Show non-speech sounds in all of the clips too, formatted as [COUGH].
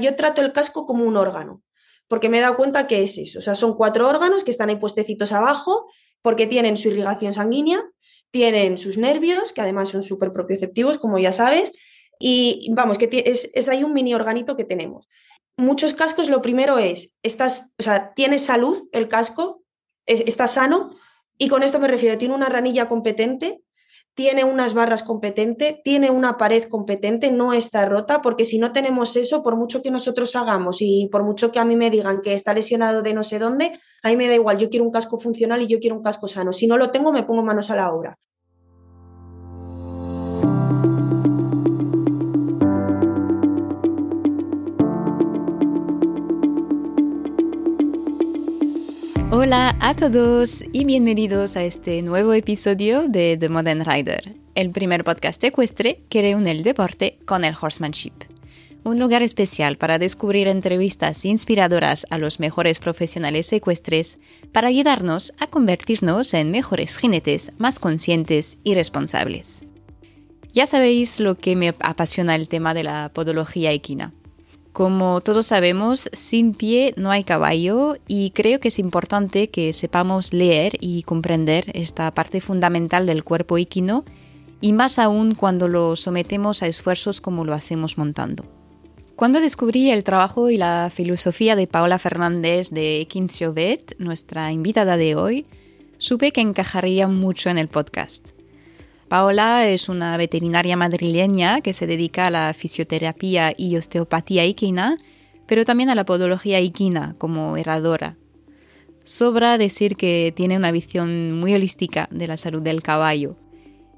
yo trato el casco como un órgano, porque me he dado cuenta que es eso. O sea, son cuatro órganos que están ahí puestecitos abajo, porque tienen su irrigación sanguínea, tienen sus nervios, que además son súper propioceptivos, como ya sabes, y vamos, que es, es ahí un mini organito que tenemos. Muchos cascos, lo primero es, estás, o sea, tienes salud el casco, está sano, y con esto me refiero, tiene una ranilla competente, tiene unas barras competente, tiene una pared competente, no está rota, porque si no tenemos eso, por mucho que nosotros hagamos y por mucho que a mí me digan que está lesionado de no sé dónde, a mí me da igual, yo quiero un casco funcional y yo quiero un casco sano. Si no lo tengo, me pongo manos a la obra. Hola a todos y bienvenidos a este nuevo episodio de The Modern Rider, el primer podcast ecuestre que reúne el deporte con el horsemanship. Un lugar especial para descubrir entrevistas inspiradoras a los mejores profesionales ecuestres para ayudarnos a convertirnos en mejores jinetes más conscientes y responsables. Ya sabéis lo que me apasiona el tema de la podología equina como todos sabemos, sin pie no hay caballo y creo que es importante que sepamos leer y comprender esta parte fundamental del cuerpo equino y más aún cuando lo sometemos a esfuerzos como lo hacemos montando. Cuando descubrí el trabajo y la filosofía de Paola Fernández de Equincio-Vet, nuestra invitada de hoy, supe que encajaría mucho en el podcast. Paola es una veterinaria madrileña que se dedica a la fisioterapia y osteopatía equina, pero también a la podología equina como herradora. Sobra decir que tiene una visión muy holística de la salud del caballo.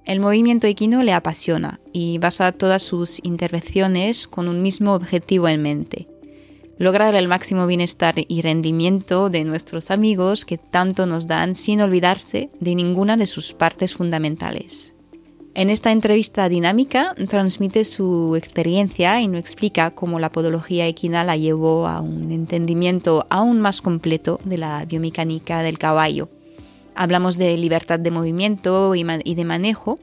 El movimiento equino le apasiona y basa todas sus intervenciones con un mismo objetivo en mente. Lograr el máximo bienestar y rendimiento de nuestros amigos que tanto nos dan sin olvidarse de ninguna de sus partes fundamentales. En esta entrevista dinámica transmite su experiencia y nos explica cómo la podología equina la llevó a un entendimiento aún más completo de la biomecánica del caballo. Hablamos de libertad de movimiento y de manejo,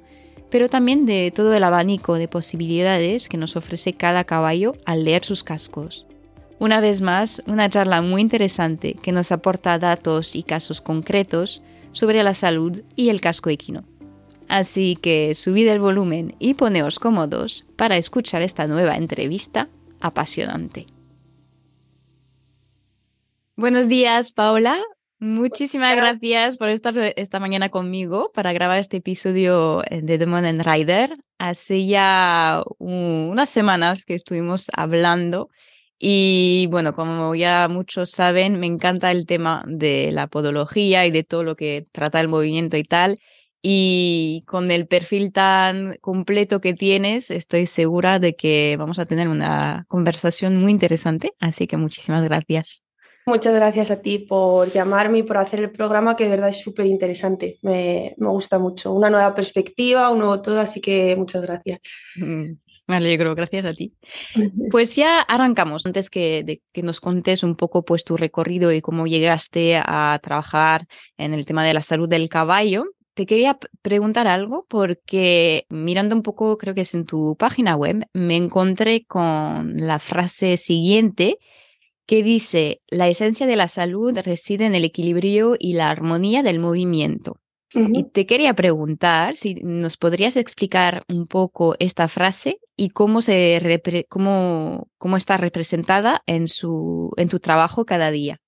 pero también de todo el abanico de posibilidades que nos ofrece cada caballo al leer sus cascos. Una vez más, una charla muy interesante que nos aporta datos y casos concretos sobre la salud y el casco equino. Así que subid el volumen y poneos cómodos para escuchar esta nueva entrevista apasionante. Buenos días, Paola. Muchísimas gracias por estar esta mañana conmigo para grabar este episodio de The and Rider. Hace ya unas semanas que estuvimos hablando y bueno, como ya muchos saben, me encanta el tema de la podología y de todo lo que trata el movimiento y tal y con el perfil tan completo que tienes, estoy segura de que vamos a tener una conversación muy interesante. Así que muchísimas gracias. Muchas gracias a ti por llamarme y por hacer el programa, que de verdad es súper interesante. Me, me, gusta mucho. Una nueva perspectiva, un nuevo todo, así que muchas gracias. Mm, me alegro, gracias a ti. [LAUGHS] Pues ya arrancamos. Antes que, de, que nos contes un poco pues, tu recorrido y cómo llegaste a trabajar en el tema de la salud del caballo, te quería preguntar algo porque mirando un poco, creo que es en tu página web, me encontré con la frase siguiente que dice, la esencia de la salud reside en el equilibrio y la armonía del movimiento. Y te quería preguntar si nos podrías explicar un poco esta frase y cómo, se cómo, cómo está representada en, su, en tu trabajo cada día.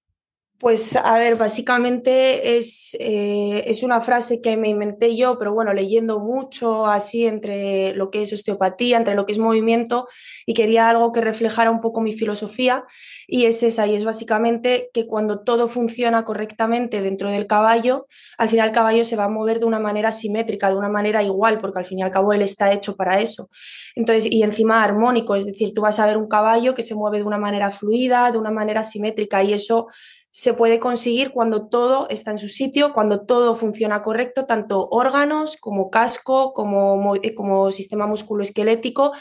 Pues a ver, básicamente es, eh, es, una frase que me inventé yo, pero bueno, leyendo mucho así entre lo que es osteopatía, entre lo que es movimiento, y quería algo que reflejara un poco mi filosofía, y es esa, y es básicamente que cuando todo funciona correctamente dentro del caballo, al final el caballo se va a mover de una manera simétrica, de una manera igual, porque al fin y al cabo él está hecho para eso. Entonces, y encima armónico, es decir, tú vas a ver un caballo que se mueve de una manera fluida, de una manera simétrica, y eso se puede conseguir cuando todo está en su sitio, cuando todo funciona correcto, tanto órganos como casco, como, eh, como sistema musculoesquelético,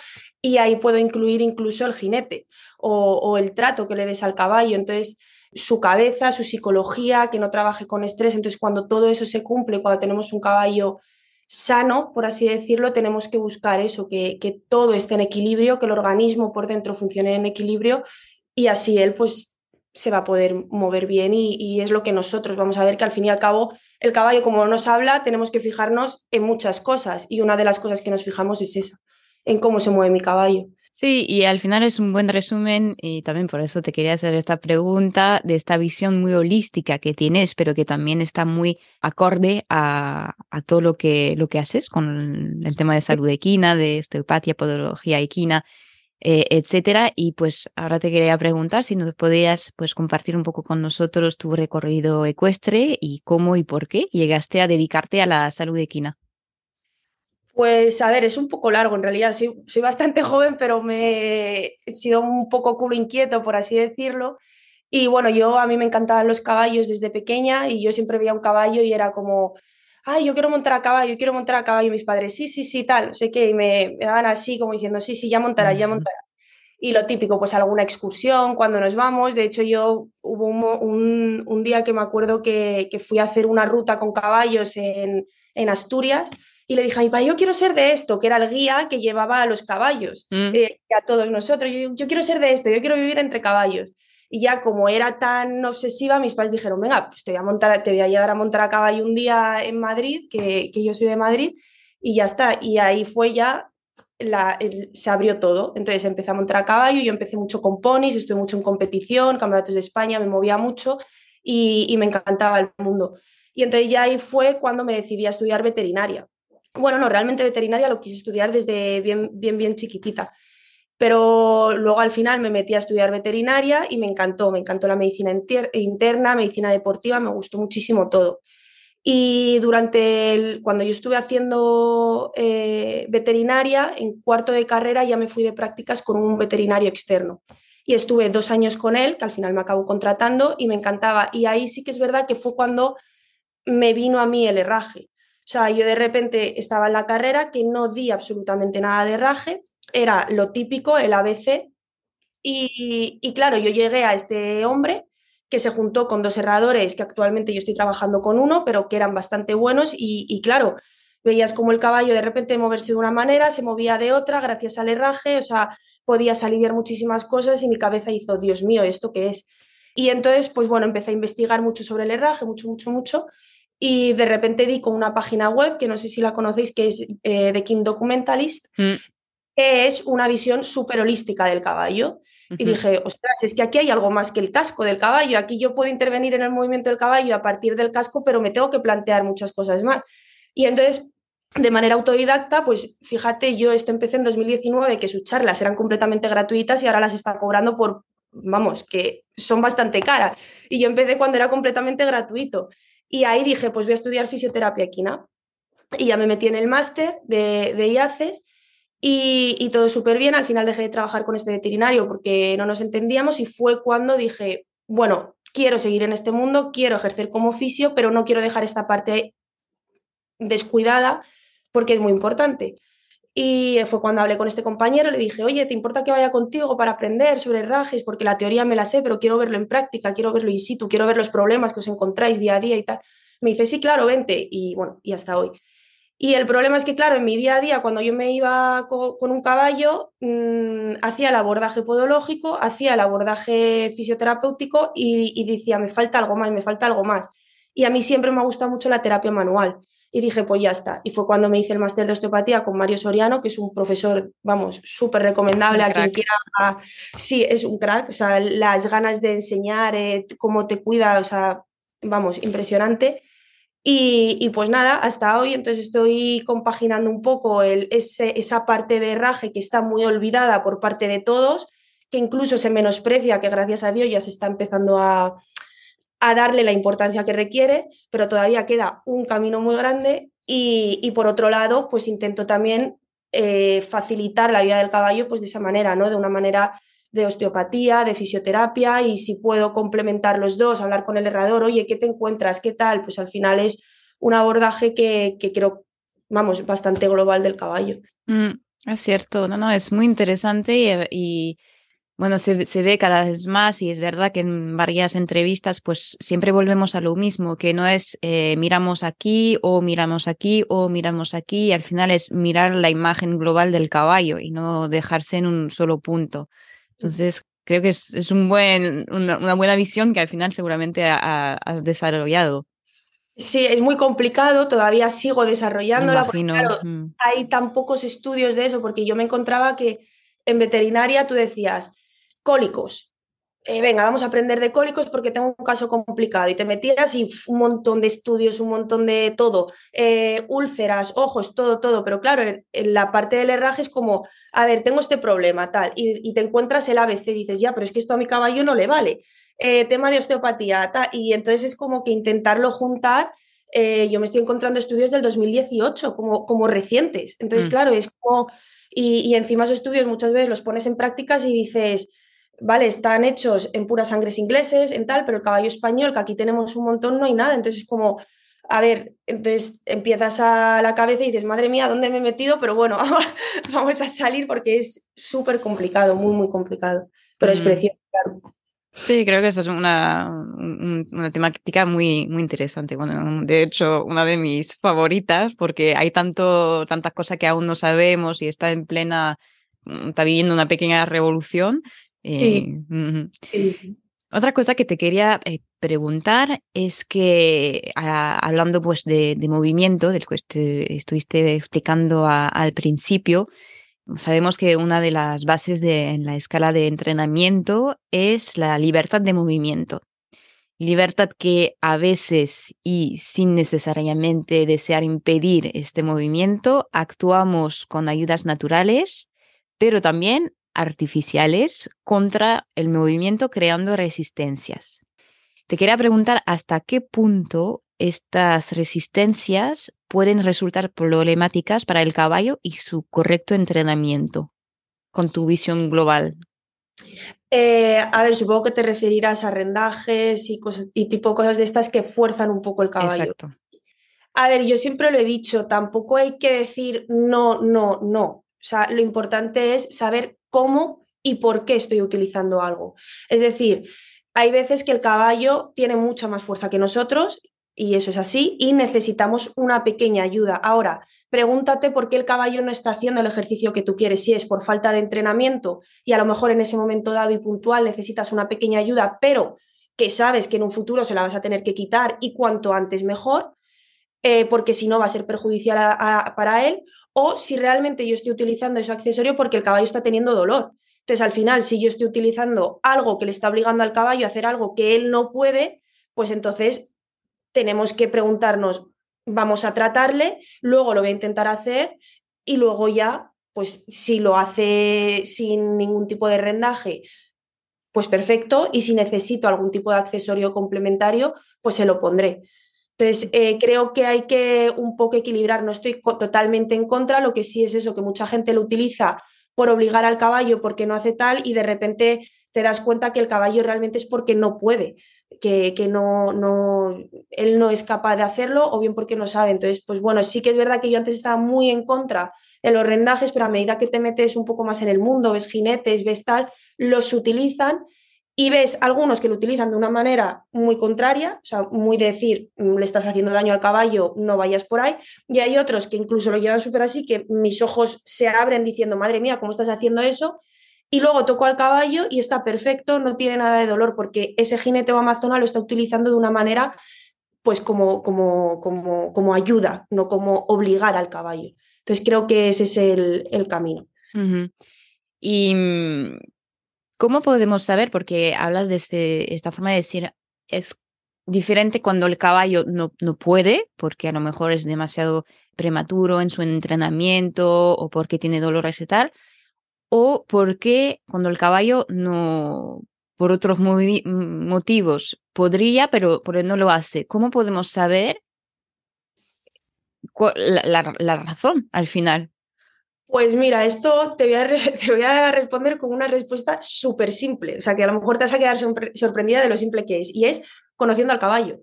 y ahí puedo incluir incluso el jinete o, el trato que le des al caballo. Entonces, su cabeza, su psicología, que no trabaje con estrés. Entonces, cuando todo eso se cumple, cuando tenemos un caballo sano, por así decirlo, tenemos que buscar eso, que, que todo esté en equilibrio, que el organismo por dentro funcione en equilibrio y así él pues se va a poder mover bien y, es lo que nosotros vamos a ver que al fin y al cabo el caballo como nos habla tenemos que fijarnos en muchas cosas y una de las cosas que nos fijamos es esa, en cómo se mueve mi caballo. Sí, y al final es un buen resumen y también por eso te quería hacer esta pregunta de esta visión muy holística que tienes, pero que también está muy acorde a, todo lo que, lo que haces con el tema de salud equina, de osteopatía, podología equina eh, etcétera. Y pues ahora te quería preguntar si nos podías pues compartir un poco con nosotros tu recorrido ecuestre y cómo y por qué llegaste a dedicarte a la salud equina. Pues a ver, es un poco largo en realidad. Soy, soy bastante [LAUGHS] joven, pero me he sido un poco culo inquieto, por así decirlo. Y bueno, yo a mí me encantaban los caballos desde pequeña y yo siempre veía un caballo y era como, ay, yo quiero montar a caballo, quiero montar a caballo. Y mis padres, sí, sí, sí, tal, sé que me, me daban así como diciendo, sí, sí, ya montarás, ya montarás. Y lo típico, pues alguna excursión cuando nos vamos. De hecho, yo hubo un, un, día que me acuerdo que, que, fui a hacer una ruta con caballos en, en, Asturias y le dije a mi padre, yo quiero ser de esto, que era el guía que llevaba a los caballos, mm. eh, a todos nosotros. Yo, yo quiero ser de esto, yo quiero vivir entre caballos. Y ya como era tan obsesiva, mis padres dijeron, venga, pues te voy a, montar, te voy a llevar a montar a caballo un día en Madrid, que, que yo soy de Madrid, y ya está. Y ahí fue ya, se abrió todo. Entonces empecé a montar a caballo, yo empecé mucho con ponis, estuve mucho en competición, campeonatos de España, me movía mucho y, y me encantaba el mundo. Y entonces ya ahí fue cuando me decidí a estudiar veterinaria. Bueno, no, realmente veterinaria lo quise estudiar desde bien, bien, bien chiquitita. Pero luego al final me metí a estudiar veterinaria y me encantó, me encantó la medicina interna, medicina deportiva, me gustó muchísimo todo. Y durante el, cuando yo estuve haciendo eh, veterinaria, en cuarto de carrera ya me fui de prácticas con un veterinario externo. Y estuve dos años con él, que al final me acabó contratando y me encantaba. Y ahí sí que es verdad que fue cuando me vino a mí el herraje. O sea, yo de repente estaba en la carrera que no di absolutamente nada de herraje era lo típico, el ABC. Y, claro, yo llegué a este hombre que se juntó con dos herradores, que actualmente yo estoy trabajando con uno, pero que eran bastante buenos y, claro, veías como el caballo de repente moverse de una manera, se movía de otra gracias al herraje, o sea, podías aliviar muchísimas cosas y mi cabeza hizo, Dios mío, ¿esto qué es? Y entonces, pues bueno, empecé a investigar mucho sobre el herraje, mucho, mucho, mucho, y de repente di con una página web, que no sé si la conocéis, que es eh, The King Documentalist, mm es una visión súper holística del caballo. Y dije, ostras, es que aquí hay algo más que el casco del caballo. Aquí yo puedo intervenir en el movimiento del caballo a partir del casco, pero me tengo que plantear muchas cosas más. Y entonces, de manera autodidacta, pues fíjate, yo esto empecé en 2019, que sus charlas eran completamente gratuitas y ahora las está cobrando por, vamos, que son bastante caras. Y yo empecé cuando era completamente gratuito. Y ahí dije, pues voy a estudiar fisioterapia equina. Y ya me metí en el máster de, de IACES y, todo súper bien. Al final dejé de trabajar con este veterinario porque no nos entendíamos y fue cuando dije, bueno, quiero seguir en este mundo, quiero ejercer como oficio, pero no quiero dejar esta parte descuidada porque es muy importante. Y fue cuando hablé con este compañero, le dije, oye, ¿te importa que vaya contigo para aprender sobre rajes? Porque la teoría me la sé, pero quiero verlo en práctica, quiero verlo in situ, quiero ver los problemas que os encontráis día a día y tal. Me dice, sí, claro, vente. Y bueno, y hasta hoy. Y el problema es que, claro, en mi día a día, cuando yo me iba con, un caballo, mm, hacía el abordaje podológico, hacía el abordaje fisioterapéutico y, decía, me falta algo más, me falta algo más. Y a mí siempre me ha gustado mucho la terapia manual. Y dije, pues ya está. Y fue cuando me hice el máster de osteopatía con Mario Soriano, que es un profesor, vamos, súper recomendable a quien quiera. Sí, es un crack. O sea, las ganas de enseñar, eh, cómo te cuida, o sea, vamos, impresionante. Y, pues nada, hasta hoy entonces estoy compaginando un poco el, esa parte de raje que está muy olvidada por parte de todos, que incluso se menosprecia, que gracias a Dios ya se está empezando a, darle la importancia que requiere, pero todavía queda un camino muy grande y, por otro lado, pues intento también eh, facilitar la vida del caballo pues de esa manera, ¿no? De una manera de osteopatía, de fisioterapia y si puedo complementar los dos, hablar con el herrador, oye, ¿qué te encuentras? ¿Qué tal? Pues al final es un abordaje que, creo, vamos, bastante global del caballo. Mm, es cierto, no, no, es muy interesante y, bueno, se, ve cada vez más y es verdad que en varias entrevistas pues siempre volvemos a lo mismo, que no es eh, miramos aquí o miramos aquí o miramos aquí, y al final es mirar la imagen global del caballo y no dejarse en un solo punto. Entonces, creo que es, un buen, una, buena visión que al final seguramente has desarrollado. Sí, es muy complicado, todavía sigo desarrollándola. Porque, mm. hay tan pocos estudios de eso, porque yo me encontraba que en veterinaria tú decías, cólicos. Eh, venga, vamos a aprender de cólicos porque tengo un caso complicado y te metías y un montón de estudios, un montón de todo, eh, úlceras, ojos, todo, todo, pero claro, en, la parte del herraje es como, a ver, tengo este problema, tal, y, te encuentras el ABC, dices, ya, pero es que esto a mi caballo no le vale, eh, tema de osteopatía, tal, y entonces es como que intentarlo juntar. yo me estoy encontrando estudios del 2018 como, como recientes. Entonces, mm. claro, es como. Y, y encima esos estudios muchas veces los pones en prácticas y dices, vale, están hechos en puras sangres ingleses, en tal, pero el caballo español, que aquí tenemos un montón, no hay nada. Entonces es como, a ver, entonces empiezas a la cabeza y dices, madre mía, ¿dónde me he metido? Pero bueno, [LAUGHS] vamos a salir porque es súper complicado, muy, muy complicado. Pero es precioso, claro. Sí, creo que eso es una, una temática muy, muy interesante. Bueno, de hecho, una de mis favoritas, porque hay tanto, tantas cosas que aún no sabemos y está en plena, está viviendo una pequeña revolución Sí. Eh, Otra cosa que te quería eh, preguntar es que ah, hablando pues de, movimiento, del que estuviste explicando al principio, sabemos que una de las bases de, en la escala de entrenamiento es la libertad de movimiento. Libertad que a veces y sin necesariamente desear impedir este movimiento, actuamos con ayudas naturales, pero también artificiales contra el movimiento creando resistencias. Te quería preguntar hasta qué punto estas resistencias pueden resultar problemáticas para el caballo y su correcto entrenamiento, con tu visión global. Eh, a ver, supongo que te referirás a rendajes y, cosas, y tipo cosas de estas que fuerzan un poco el caballo. Exacto. A ver, yo siempre lo he dicho, tampoco hay que decir no, no, no. O sea, lo importante es saber cómo y por qué estoy utilizando algo. Es decir, hay veces que el caballo tiene mucha más fuerza que nosotros y eso es así, y necesitamos una pequeña ayuda. Ahora, pregúntate por qué el caballo no está haciendo el ejercicio que tú quieres, si es por falta de entrenamiento y a lo mejor en ese momento dado y puntual necesitas una pequeña ayuda, pero que sabes que en un futuro se la vas a tener que quitar y cuanto antes mejor, eh, porque si no va a ser perjudicial para él, o si realmente yo estoy utilizando ese accesorio porque el caballo está teniendo dolor. Entonces, al final, si yo estoy utilizando algo que le está obligando al caballo a hacer algo que él no puede, pues entonces tenemos que preguntarnos, vamos a tratarle, luego lo voy a intentar hacer y luego ya, pues si lo hace sin ningún tipo de rendaje, pues perfecto, y si necesito algún tipo de accesorio complementario, pues se lo pondré. Entonces, eh, creo que hay que un poco equilibrar, no estoy totalmente en contra, lo que sí es eso, que mucha gente lo utiliza por obligar al caballo porque no hace tal y de repente te das cuenta que el caballo realmente es porque no puede, que, que no, no, él no es capaz de hacerlo o bien porque no sabe. Entonces, pues bueno, sí que es verdad que yo antes estaba muy en contra de los rendajes, pero a medida que te metes un poco más en el mundo, ves jinetes, ves tal, los utilizan y ves algunos que lo utilizan de una manera muy contraria, o sea, muy decir, mm, le estás haciendo daño al caballo, no vayas por ahí, y hay otros que incluso lo llevan súper así, que mis ojos se abren diciendo, madre mía, ¿cómo estás haciendo eso? Y luego toco al caballo y está perfecto, no tiene nada de dolor, porque ese jinete o amazona lo está utilizando de una manera, pues como, como, como, como ayuda, no como obligar al caballo. Entonces creo que ese es el, camino. Y mm, ¿Cómo podemos saber? Porque hablas de este, esta forma de decir, es diferente cuando el caballo no, no puede, porque a lo mejor es demasiado prematuro en su entrenamiento o porque tiene dolores y tal, o porque cuando el caballo no, por otros motivos, podría, pero, pero no lo hace. ¿Cómo podemos saber la razón al final? Pues mira, esto te voy a, [LAUGHS] te voy a responder con una respuesta súper simple, o sea que a lo mejor te vas a quedar sorprendida de lo simple que es, y es conociendo al caballo.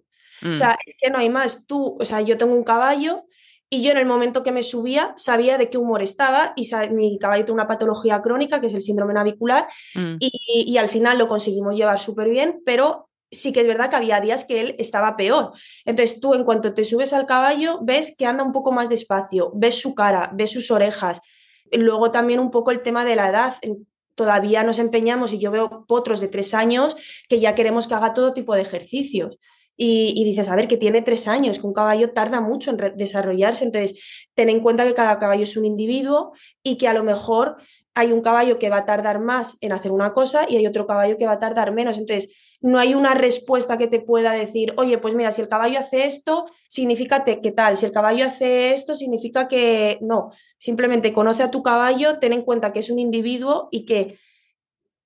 O sea, mm. es que no hay más. Tú, o sea, yo tengo un caballo y yo en el momento que me subía sabía de qué humor estaba y mi caballo tiene una patología crónica que es el síndrome navicular mm. y, al final lo conseguimos llevar súper bien, pero sí que es verdad que había días que él estaba peor. Entonces tú en cuanto te subes al caballo ves que anda un poco más despacio, ves su cara, ves sus orejas. Luego también un poco el tema de la edad. Todavía nos empeñamos y yo veo potros de tres años que ya queremos que haga todo tipo de ejercicios y, dices, a ver, que tiene tres años, que un caballo tarda mucho en desarrollarse, entonces ten en cuenta que cada caballo es un individuo y que a lo mejor hay un caballo que va a tardar más en hacer una cosa y hay otro caballo que va a tardar menos. Entonces, no hay una respuesta que te pueda decir, oye, pues mira, si el caballo hace esto, significa que tal, si el caballo hace esto, significa que no. Simplemente conoce a tu caballo, ten en cuenta que es un individuo y que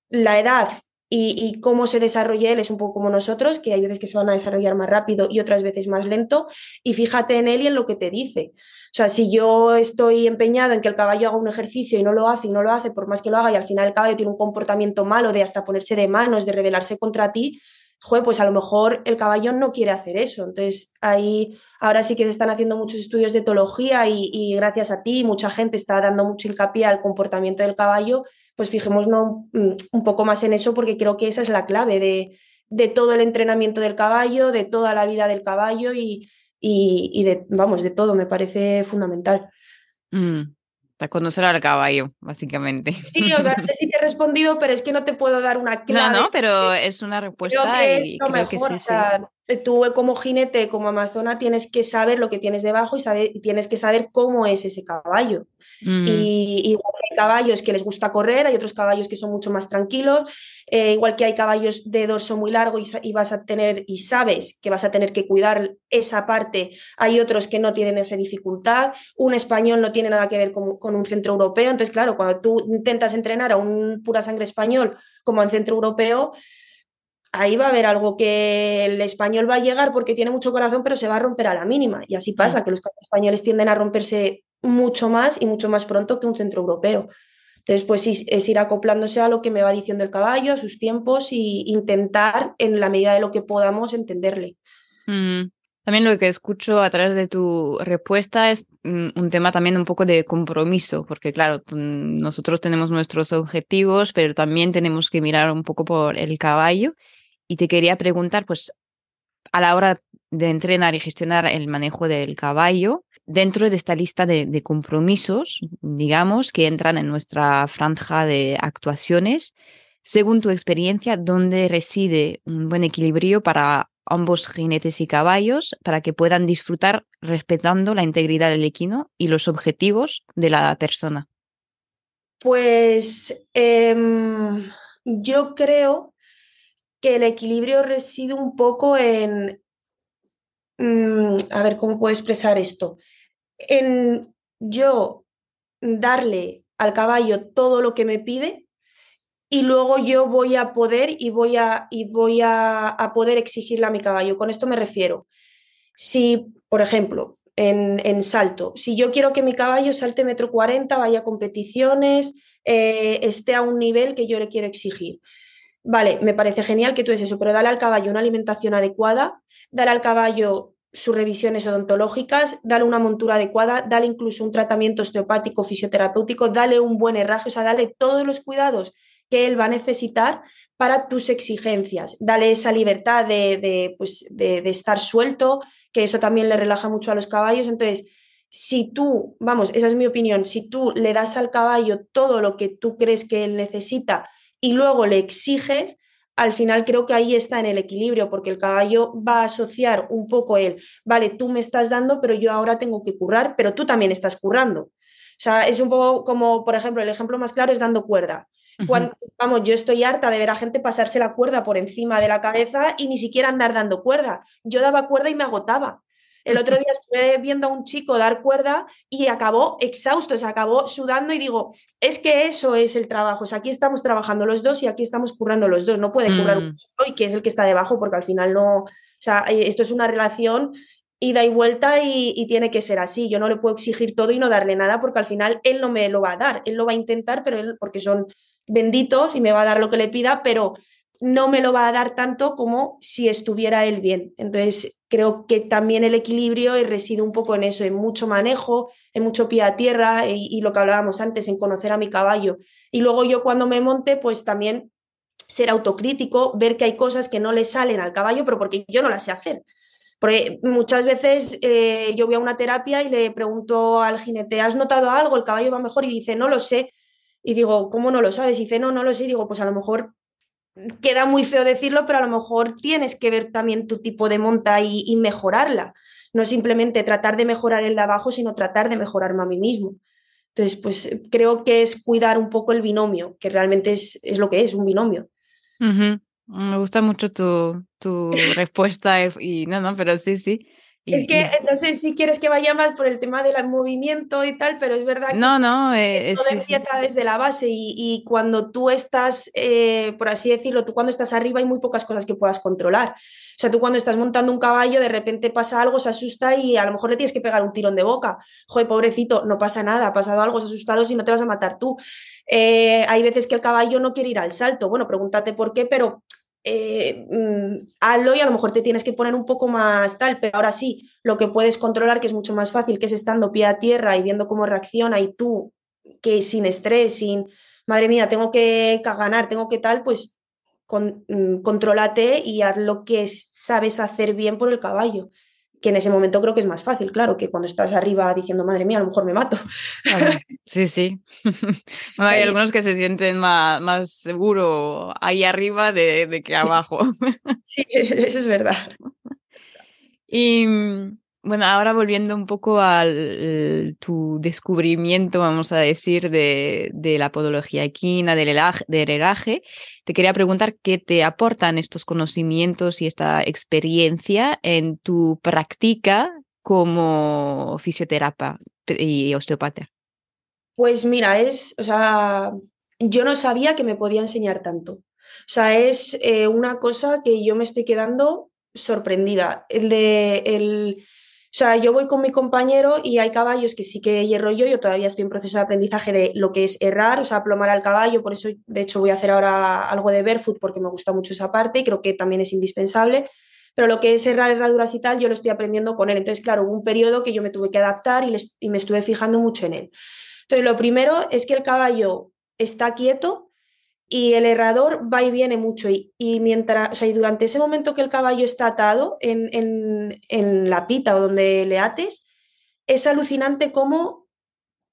la edad y, cómo se desarrolla él es un poco como nosotros, que hay veces que se van a desarrollar más rápido y otras veces más lento, y fíjate en él y en lo que te dice. O sea, si yo estoy empeñado en que el caballo haga un ejercicio y no lo hace y no lo hace, por más que lo haga, y al final el caballo tiene un comportamiento malo de hasta ponerse de manos, de rebelarse contra ti, joder, pues a lo mejor el caballo no quiere hacer eso. Entonces, ahí ahora sí que se están haciendo muchos estudios de etología y, y gracias a ti mucha gente está dando mucho hincapié al comportamiento del caballo pues fijémonos mm, un poco más en eso porque creo que esa es la clave de, todo el entrenamiento del caballo, de toda la vida del caballo y, de, vamos, de todo, me parece fundamental. Mm, para conocer al caballo, básicamente. Sí, o sea, no sé [LAUGHS] si te he respondido, pero es que no te puedo dar una clave. No, no, pero es una respuesta y creo que sí, Tú como jinete, como amazona, tienes que saber lo que tienes debajo y, saber, tienes que saber cómo es ese caballo. Mm. Y igual hay caballos que les gusta correr, hay otros caballos que son mucho más tranquilos, eh, igual que hay caballos de dorso muy largo y, vas a tener, y sabes que vas a tener que cuidar esa parte, hay otros que no tienen esa dificultad, un español no tiene nada que ver con, con un centro europeo, entonces claro, cuando tú intentas entrenar a un pura sangre español como en centro europeo, ahí va a haber algo que el español va a llegar porque tiene mucho corazón, pero se va a romper a la mínima. Y así pasa, mm. que los españoles tienden a romperse mucho más y mucho más pronto que un centro europeo. Entonces, pues es ir acoplándose a lo que me va diciendo el caballo, a sus tiempos y intentar, en la medida de lo que podamos, entenderle. Mm. También lo que escucho a través de tu respuesta es mm, un tema también un poco de compromiso, porque claro, nosotros tenemos nuestros objetivos, pero también tenemos que mirar un poco por el caballo y te quería preguntar, pues a la hora de entrenar y gestionar el manejo del caballo, dentro de esta lista de, compromisos, digamos, que entran en nuestra franja de actuaciones, según tu experiencia, ¿dónde reside un buen equilibrio para ambos jinetes y caballos para que puedan disfrutar respetando la integridad del equino y los objetivos de la persona? Pues em, yo creo que el equilibrio reside un poco en, mm, a ver, ¿cómo puedo expresar esto? En yo darle al caballo todo lo que me pide y luego yo voy a poder y voy a, y voy a, poder exigirle a mi caballo. Con esto me refiero. Si, por ejemplo, en, en, salto. Si yo quiero que mi caballo salte metro 40, vaya a competiciones, eh, esté a un nivel que yo le quiero exigir. Vale, me parece genial que tú es eso, pero dale al caballo una alimentación adecuada, dale al caballo sus revisiones odontológicas, dale una montura adecuada, dale incluso un tratamiento osteopático, fisioterapéutico, dale un buen herraje, o sea, dale todos los cuidados que él va a necesitar para tus exigencias. Dale esa libertad de, pues, de, de estar suelto, que eso también le relaja mucho a los caballos. Entonces, si tú, vamos, esa es mi opinión, si tú le das al caballo todo lo que tú crees que él necesita y luego le exiges, al final creo que ahí está en el equilibrio, porque el caballo va a asociar un poco él, vale, tú me estás dando, pero yo ahora tengo que currar, pero tú también estás currando. O sea, es un poco como, por ejemplo, el ejemplo más claro es dando cuerda. Cuando, vamos, yo estoy harta de ver a gente pasarse la cuerda por encima de la cabeza y ni siquiera andar dando cuerda. Yo daba cuerda y me agotaba. El otro día estuve viendo a un chico dar cuerda y acabó exhausto, se acabó sudando y digo, es que eso es el trabajo, o sea, aquí estamos trabajando los dos y aquí estamos currando los dos, no puede currar mm. uno y que es el que está debajo porque al final no, o sea, eh, esto es una relación ida y vuelta y, y, tiene que ser así. Yo no le puedo exigir todo y no darle nada porque al final él no me lo va a dar. Él lo va a intentar, pero él, porque son benditos y me va a dar lo que le pida, pero no me lo va a dar tanto como si estuviera él bien. Entonces, creo que también el equilibrio reside un poco en eso, en mucho manejo, en mucho pie a tierra y, lo que hablábamos antes, en conocer a mi caballo. Y luego yo cuando me monte, pues también ser autocrítico, ver que hay cosas que no le salen al caballo, pero porque yo no las sé hacer. Porque muchas veces eh, yo voy a una terapia y le pregunto al jinete, ¿has notado algo? El caballo va mejor y dice, no lo sé. Y digo, ¿cómo no lo sabes? Y dice, no, no lo sé. Y digo, pues a lo mejor queda muy feo decirlo, pero a lo mejor tienes que ver también tu tipo de monta y, mejorarla. No simplemente tratar de mejorar el de abajo, sino tratar de mejorarme a mí mismo. Entonces, pues creo que es cuidar un poco el binomio, que realmente es, es lo que es, un binomio. Me gusta mucho tu, tu respuesta y no, pero sí, sí. Es que no sé si quieres que vaya más por el tema del movimiento y tal, pero es verdad que no, no, eh, todo empieza desde la base y, y cuando tú estás, eh, por así decirlo, tú cuando estás arriba hay muy pocas cosas que puedas controlar. O sea, tú cuando estás montando un caballo, de repente pasa algo, se asusta y a lo mejor le tienes que pegar un tirón de boca. Joder, pobrecito, no pasa nada, ha pasado algo, se ha asustado y no te vas a matar tú. Eh, hay veces que el caballo no quiere ir al salto. Bueno, pregúntate por qué, pero eh, mm, hazlo y a lo mejor te tienes que poner un poco más tal, pero ahora sí, lo que puedes controlar, que es mucho más fácil, que es estando pie a tierra y viendo cómo reacciona y tú, que sin estrés, sin, madre mía, tengo que ganar, tengo que tal, pues con, mm, contrólate y haz lo que sabes hacer bien por el caballo que en ese momento creo que es más fácil, claro, que cuando estás arriba diciendo, madre mía, a lo mejor me mato. Sí, sí. [LAUGHS] hay algunos que se sienten más, más seguro ahí arriba de, de que abajo. Sí, [LAUGHS] eso es verdad. [LAUGHS] Y mm, bueno, ahora volviendo un poco a tu descubrimiento, vamos a decir, de, la podología equina, del, herraje, te quería preguntar qué te aportan estos conocimientos y esta experiencia en tu práctica como fisioterapeuta y osteopata. Pues mira, es, o sea, yo no sabía que me podía enseñar tanto. O sea, es eh, una cosa que yo me estoy quedando sorprendida. El de el, sea, yo voy con mi compañero y hay caballos que sí que hierro yo, yo todavía estoy en proceso de aprendizaje de lo que es errar, o sea, plomar al caballo, por eso de hecho voy a hacer ahora algo de barefoot porque me gusta mucho esa parte y creo que también es indispensable, pero lo que es errar herraduras y tal, yo lo estoy aprendiendo con él. Entonces, claro, hubo un periodo que yo me tuve que adaptar y, y me estuve fijando mucho en él. Entonces, lo primero es que el caballo está quieto, y el herrador va y viene mucho y, mientras, o sea, y durante ese momento que el caballo está atado en, en, la pita o donde le ates, es alucinante cómo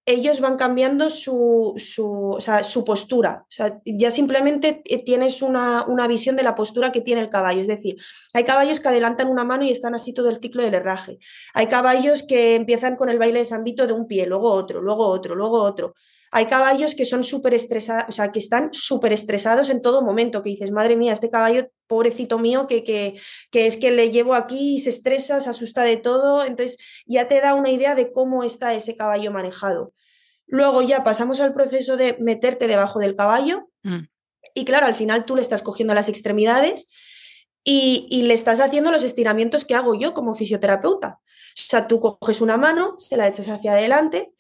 ellos van cambiando su, su, su postura. O sea, ya simplemente tienes una, una, visión de la postura que tiene el caballo. Es decir, hay caballos que adelantan una mano y están así todo el ciclo del herraje. Hay caballos que empiezan con el baile de sambito de un pie, luego otro, luego otro, luego otro. Hay caballos que son súper estresados, o sea, que están súper estresados en todo momento, que dices, madre mía, este caballo, pobrecito mío, que, que, que es que le llevo aquí, se estresa, se asusta de todo, entonces ya te da una idea de cómo está ese caballo manejado. Luego ya pasamos al proceso de meterte debajo del caballo mm. y claro, al final tú le estás cogiendo las extremidades y, y, le estás haciendo los estiramientos que hago yo como fisioterapeuta. O sea, tú coges una mano, se la echas hacia adelante,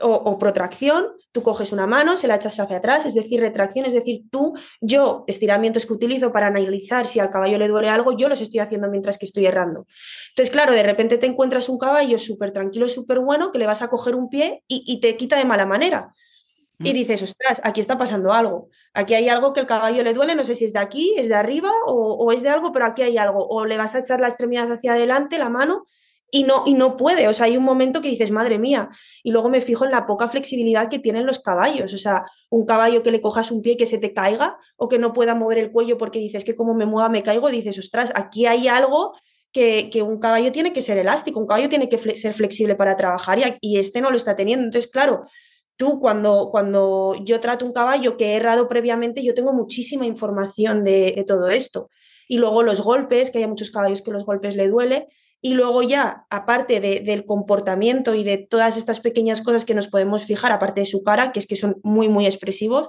o, protracción, tú coges una mano, se la echas hacia atrás, es decir, retracción, es decir, tú, yo, estiramientos que utilizo para analizar si al caballo le duele algo, yo los estoy haciendo mientras que estoy errando. Entonces, claro, de repente te encuentras un caballo súper tranquilo, súper bueno, que le vas a coger un pie y, te quita de mala manera. Y mm. dices, ostras, aquí está pasando algo. Aquí hay algo que el caballo le duele, no sé si es de aquí, es de arriba o, o es de algo, pero aquí hay algo. O le vas a echar la extremidad hacia adelante, la mano, y no, y no puede. O sea, hay un momento que dices, madre mía, y luego me fijo en la poca flexibilidad que tienen los caballos. O sea, un caballo que le cojas un pie que se te caiga o que no pueda mover el cuello porque dices que como me mueva me caigo, dices, ostras, aquí hay algo que, un caballo tiene que ser elástico, un caballo tiene que ser flexible para trabajar y, y, este no lo está teniendo. Entonces, claro, tú cuando, cuando yo trato un caballo que he errado previamente, yo tengo muchísima información de, de todo esto. Y luego los golpes, que hay muchos caballos que los golpes le duele, y luego ya, aparte del comportamiento y de todas estas pequeñas cosas que nos podemos fijar, aparte de su cara, que es que son muy, muy expresivos,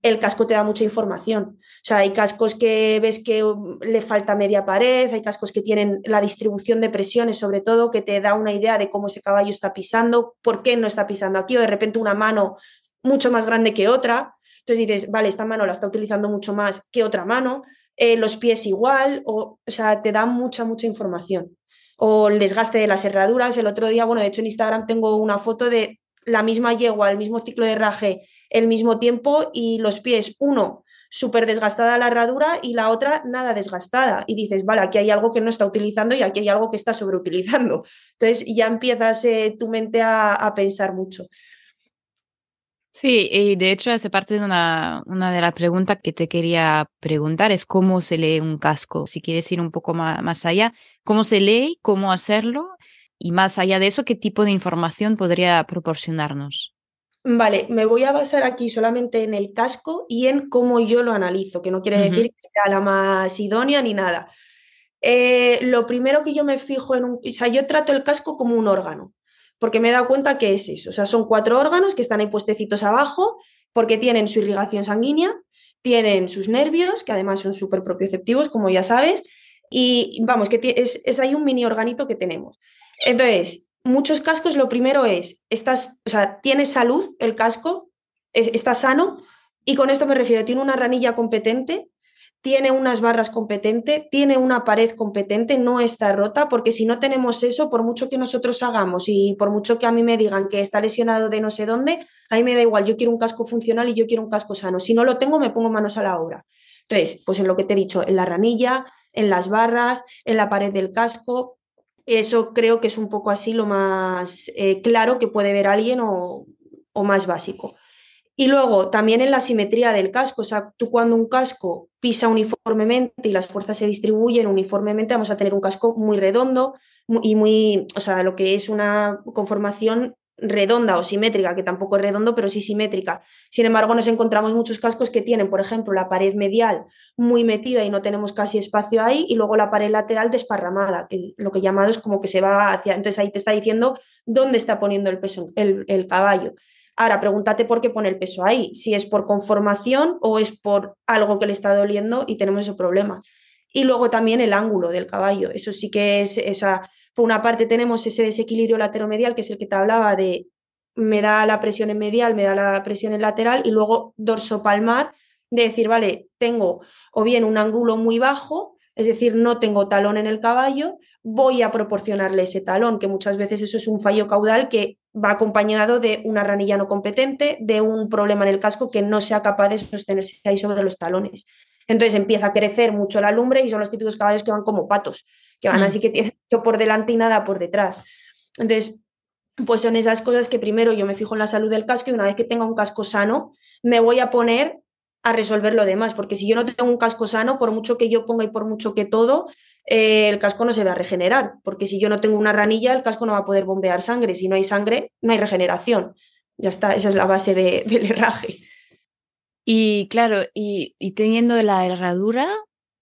el casco te da mucha información. O sea, hay cascos que ves que um, le falta media pared, hay cascos que tienen la distribución de presiones, sobre todo, que te da una idea de cómo ese caballo está pisando, por qué no está pisando aquí, o de repente una mano mucho más grande que otra. Entonces dices, vale, esta mano la está utilizando mucho más que otra mano, eh, los pies igual, o, o sea, te da mucha, mucha información. O el desgaste de las herraduras. El otro día, bueno, de hecho en Instagram tengo una foto de la misma yegua, el mismo ciclo de herraje, el mismo tiempo y los pies, uno súper desgastada la herradura y la otra nada desgastada. Y dices, vale, aquí hay algo que no está utilizando y aquí hay algo que está sobreutilizando. Entonces ya empiezas eh, tu mente a, pensar mucho. Sí, y de hecho hace parte de una, una de las preguntas que te quería preguntar, es cómo se lee un casco. Si quieres ir un poco más, más allá, ¿cómo se lee? ¿Cómo hacerlo? Y más allá de eso, ¿qué tipo de información podría proporcionarnos? Vale, me voy a basar aquí solamente en el casco y en cómo yo lo analizo, que no quiere decir que sea la más idónea ni nada. Eh, lo primero que yo me fijo en un... O sea, yo trato el casco como un órgano, porque me he dado cuenta que es eso. O sea, son cuatro órganos que están ahí puestecitos abajo, porque tienen su irrigación sanguínea, tienen sus nervios, que además son súper propioceptivos, como ya sabes, y vamos, que es, es ahí un mini organito que tenemos. Entonces, muchos cascos lo primero es, estás, o sea, tienes salud el casco, está sano, y con esto me refiero, tiene una ranilla competente, tiene unas barras competentes, tiene una pared competente, no está rota, porque si no tenemos eso, por mucho que nosotros hagamos y por mucho que a mí me digan que está lesionado de no sé dónde, a mí me da igual, yo quiero un casco funcional y yo quiero un casco sano. Si no lo tengo, me pongo manos a la obra. Entonces, pues en lo que te he dicho, en la ranilla, en las barras, en la pared del casco, eso creo que es un poco así lo más eh, claro que puede ver alguien o, o, más básico. Y luego también en la simetría del casco, o sea, tú cuando un casco pisa uniformemente y las fuerzas se distribuyen uniformemente, vamos a tener un casco muy redondo y muy, o sea, lo que es una conformación redonda o simétrica, que tampoco es redondo, pero sí simétrica. Sin embargo, nos encontramos muchos cascos que tienen, por ejemplo, la pared medial muy metida y no tenemos casi espacio ahí, y luego la pared lateral desparramada, que lo que llamado es como que se va hacia. Entonces ahí te está diciendo dónde está poniendo el peso el, el caballo. Ahora, pregúntate por qué pone el peso ahí, si es por conformación o es por algo que le está doliendo y tenemos ese problema. Y luego también el ángulo del caballo, eso sí que es, esa por una parte tenemos ese desequilibrio lateromedial, que es el que te hablaba de me da la presión en medial, me da la presión en lateral, y luego dorso palmar, de decir, vale, tengo o bien un ángulo muy bajo, es decir, no tengo talón en el caballo, voy a proporcionarle ese talón, que muchas veces eso es un fallo caudal que va acompañado de una ranilla no competente, de un problema en el casco que no sea capaz de sostenerse ahí sobre los talones. Entonces empieza a crecer mucho la lumbre y son los típicos caballos que van como patos, que van mm. así que tienen mucho por delante y nada por detrás. Entonces, pues son esas cosas que primero yo me fijo en la salud del casco y una vez que tenga un casco sano, me voy a poner a resolver lo demás, porque si yo no tengo un casco sano, por mucho que yo ponga y por mucho que todo, eh, el casco no se va a regenerar, porque si yo no tengo una ranilla, el casco no va a poder bombear sangre, si no hay sangre, no hay regeneración. Ya está, esa es la base de, [LAUGHS] del herraje. Y claro, y, teniendo la herradura,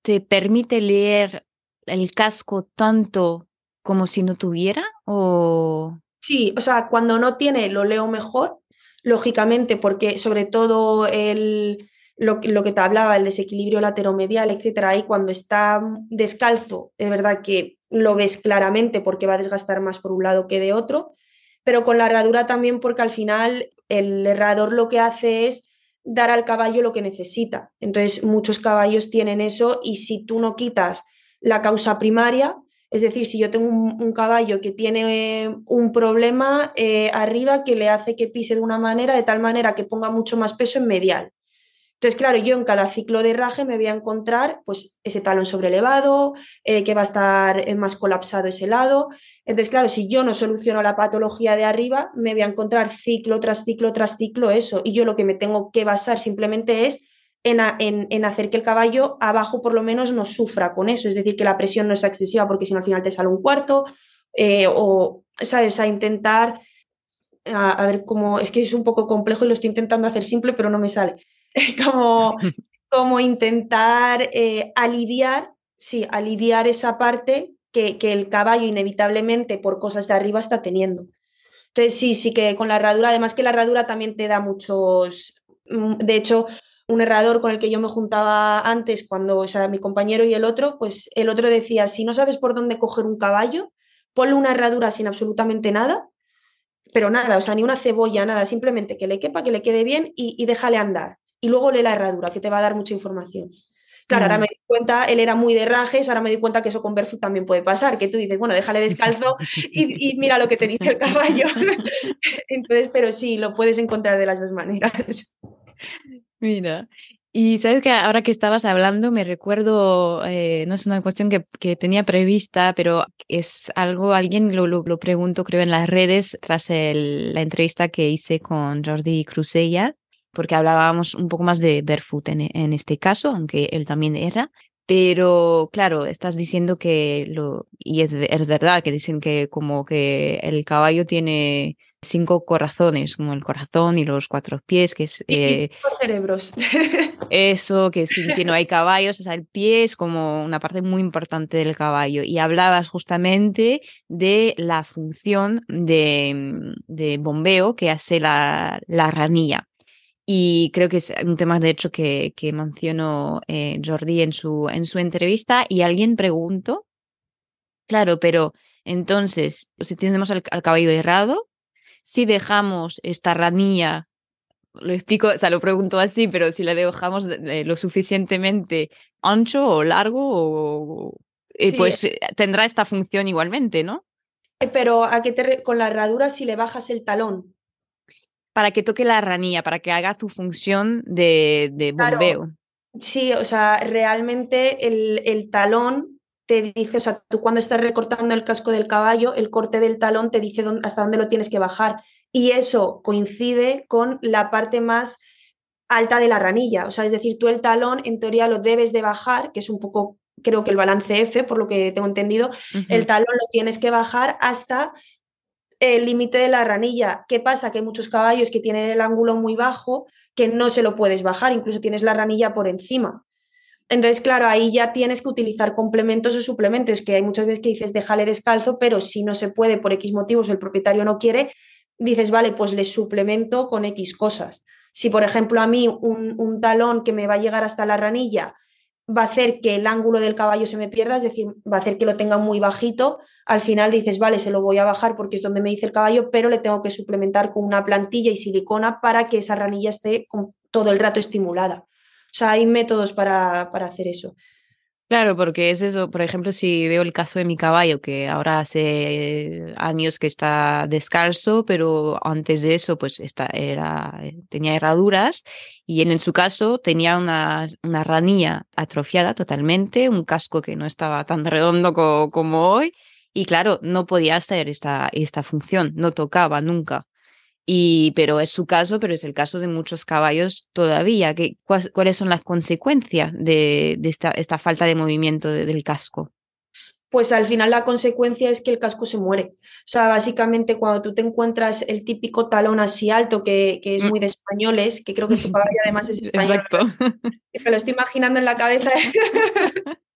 ¿te permite leer el casco tanto como si no tuviera? O... Sí, o sea, cuando no tiene lo leo mejor, lógicamente, porque sobre todo el, lo, que te hablaba, el desequilibrio lateromedial, etcétera, ahí cuando está descalzo, es verdad que lo ves claramente porque va a desgastar más por un lado que de otro, pero con la herradura también porque al final el herrador lo que hace es dar al caballo lo que necesita. Entonces, muchos caballos tienen eso y si tú no quitas la causa primaria, es decir, si yo tengo un, caballo que tiene un problema eh, arriba que le hace que pise de una manera, de tal manera que ponga mucho más peso en medial. Entonces, claro, yo en cada ciclo de herraje me voy a encontrar pues, ese talón sobrelevado, eh, que va a estar eh, más colapsado ese lado. Entonces, claro, si yo no soluciono la patología de arriba, me voy a encontrar ciclo tras ciclo tras ciclo eso. Y yo lo que me tengo que basar simplemente es en, en, hacer que el caballo abajo por lo menos no sufra con eso. Es decir, que la presión no sea excesiva porque si no al final te sale un cuarto. Eh, o, ¿sabes? A intentar, a, a ver cómo, es que es un poco complejo y lo estoy intentando hacer simple, pero no me sale [LAUGHS] como, como intentar eh, aliviar, sí, aliviar esa parte que, que, el caballo inevitablemente por cosas de arriba está teniendo. Entonces sí, sí que con la herradura, además que la herradura también te da muchos, mm, de hecho, un herrador con el que yo me juntaba antes, cuando, o sea, mi compañero y el otro, pues el otro decía, si no sabes por dónde coger un caballo, ponle una herradura sin absolutamente nada, pero nada, o sea, ni una cebolla, nada, simplemente que le quepa, que le quede bien y, y déjale andar y luego lee la herradura, que te va a dar mucha información. Claro, ahora mm. me di cuenta, él era muy de rajes, ahora me di cuenta que eso con Barefoot también puede pasar, que tú dices, bueno, déjale descalzo y, mira lo que te dice el caballo. [LAUGHS] Entonces, pero sí, lo puedes encontrar de las dos maneras. Mira, y sabes que ahora que estabas hablando, me recuerdo, eh, no es una cuestión que, que, tenía prevista, pero es algo, alguien lo, lo, lo preguntó, creo, en las redes tras el, la entrevista que hice con Jordi Cruzella porque hablábamos un poco más de barefoot en, en este caso, aunque él también era. Pero claro, estás diciendo que lo, y es, es verdad que dicen que como que el caballo tiene cinco corazones, como el corazón y los cuatro pies, que es... Eh, cerebros. [LAUGHS] Eso, que si que no hay caballos, o sea, el pie es como una parte muy importante del caballo. Y hablabas justamente de la función de, de bombeo que hace la, la ranilla. Y creo que es un tema, de hecho, que, que mencionó eh, Jordi en su, en su entrevista. Y alguien preguntó, claro, pero entonces, si tenemos al, caballo errado, si dejamos esta ranilla, lo explico, o sea, lo pregunto así, pero si la dejamos lo suficientemente ancho o largo, o, eh, pues eh, tendrá esta función igualmente, ¿no? Pero a qué te con la herradura si le bajas el talón para que toque la ranilla, para que haga su función de, de bombeo. Sí, o sea, realmente el, el, talón te dice, o sea, tú cuando estás recortando el casco del caballo, el corte del talón te dice hasta dónde lo tienes que bajar. Y eso coincide con la parte más alta de la ranilla. O sea, es decir, tú el talón en teoría lo debes de bajar, que es un poco, creo que el balance F, por lo que tengo entendido, el talón lo tienes que bajar hasta el límite de la ranilla. ¿Qué pasa? Que hay muchos caballos que tienen el ángulo muy bajo que no se lo puedes bajar, incluso tienes la ranilla por encima. Entonces, claro, ahí ya tienes que utilizar complementos o suplementos, que hay muchas veces que dices déjale descalzo, pero si no se puede por X motivos el propietario no quiere, dices, vale, pues le suplemento con X cosas. Si, por ejemplo, a mí un, un talón que me va a llegar hasta la ranilla va a hacer que el ángulo del caballo se me pierda, es decir, va a hacer que lo tenga muy bajito. Al final dices, vale, se lo voy a bajar porque es donde me dice el caballo, pero le tengo que suplementar con una plantilla y silicona para que esa ranilla esté todo el rato estimulada. O sea, hay métodos para, para hacer eso. Claro, porque es eso, por ejemplo, si veo el caso de mi caballo, que ahora hace años que está descalzo, pero antes de eso, pues está, era, tenía herraduras y en su caso tenía una, una ranilla atrofiada totalmente, un casco que no estaba tan redondo como hoy y claro, no podía hacer esta, esta función, no tocaba nunca. Y, pero es su caso, pero es el caso de muchos caballos todavía. ¿Qué, ¿Cuáles son las consecuencias de, esta, esta, falta de movimiento del casco? Pues al final la consecuencia es que el casco se muere. O sea, básicamente cuando tú te encuentras el típico talón así alto, que, que es mm. muy de españoles, que creo que tu caballo además es [LAUGHS] español. Exacto. Me lo estoy imaginando en la cabeza. [LAUGHS]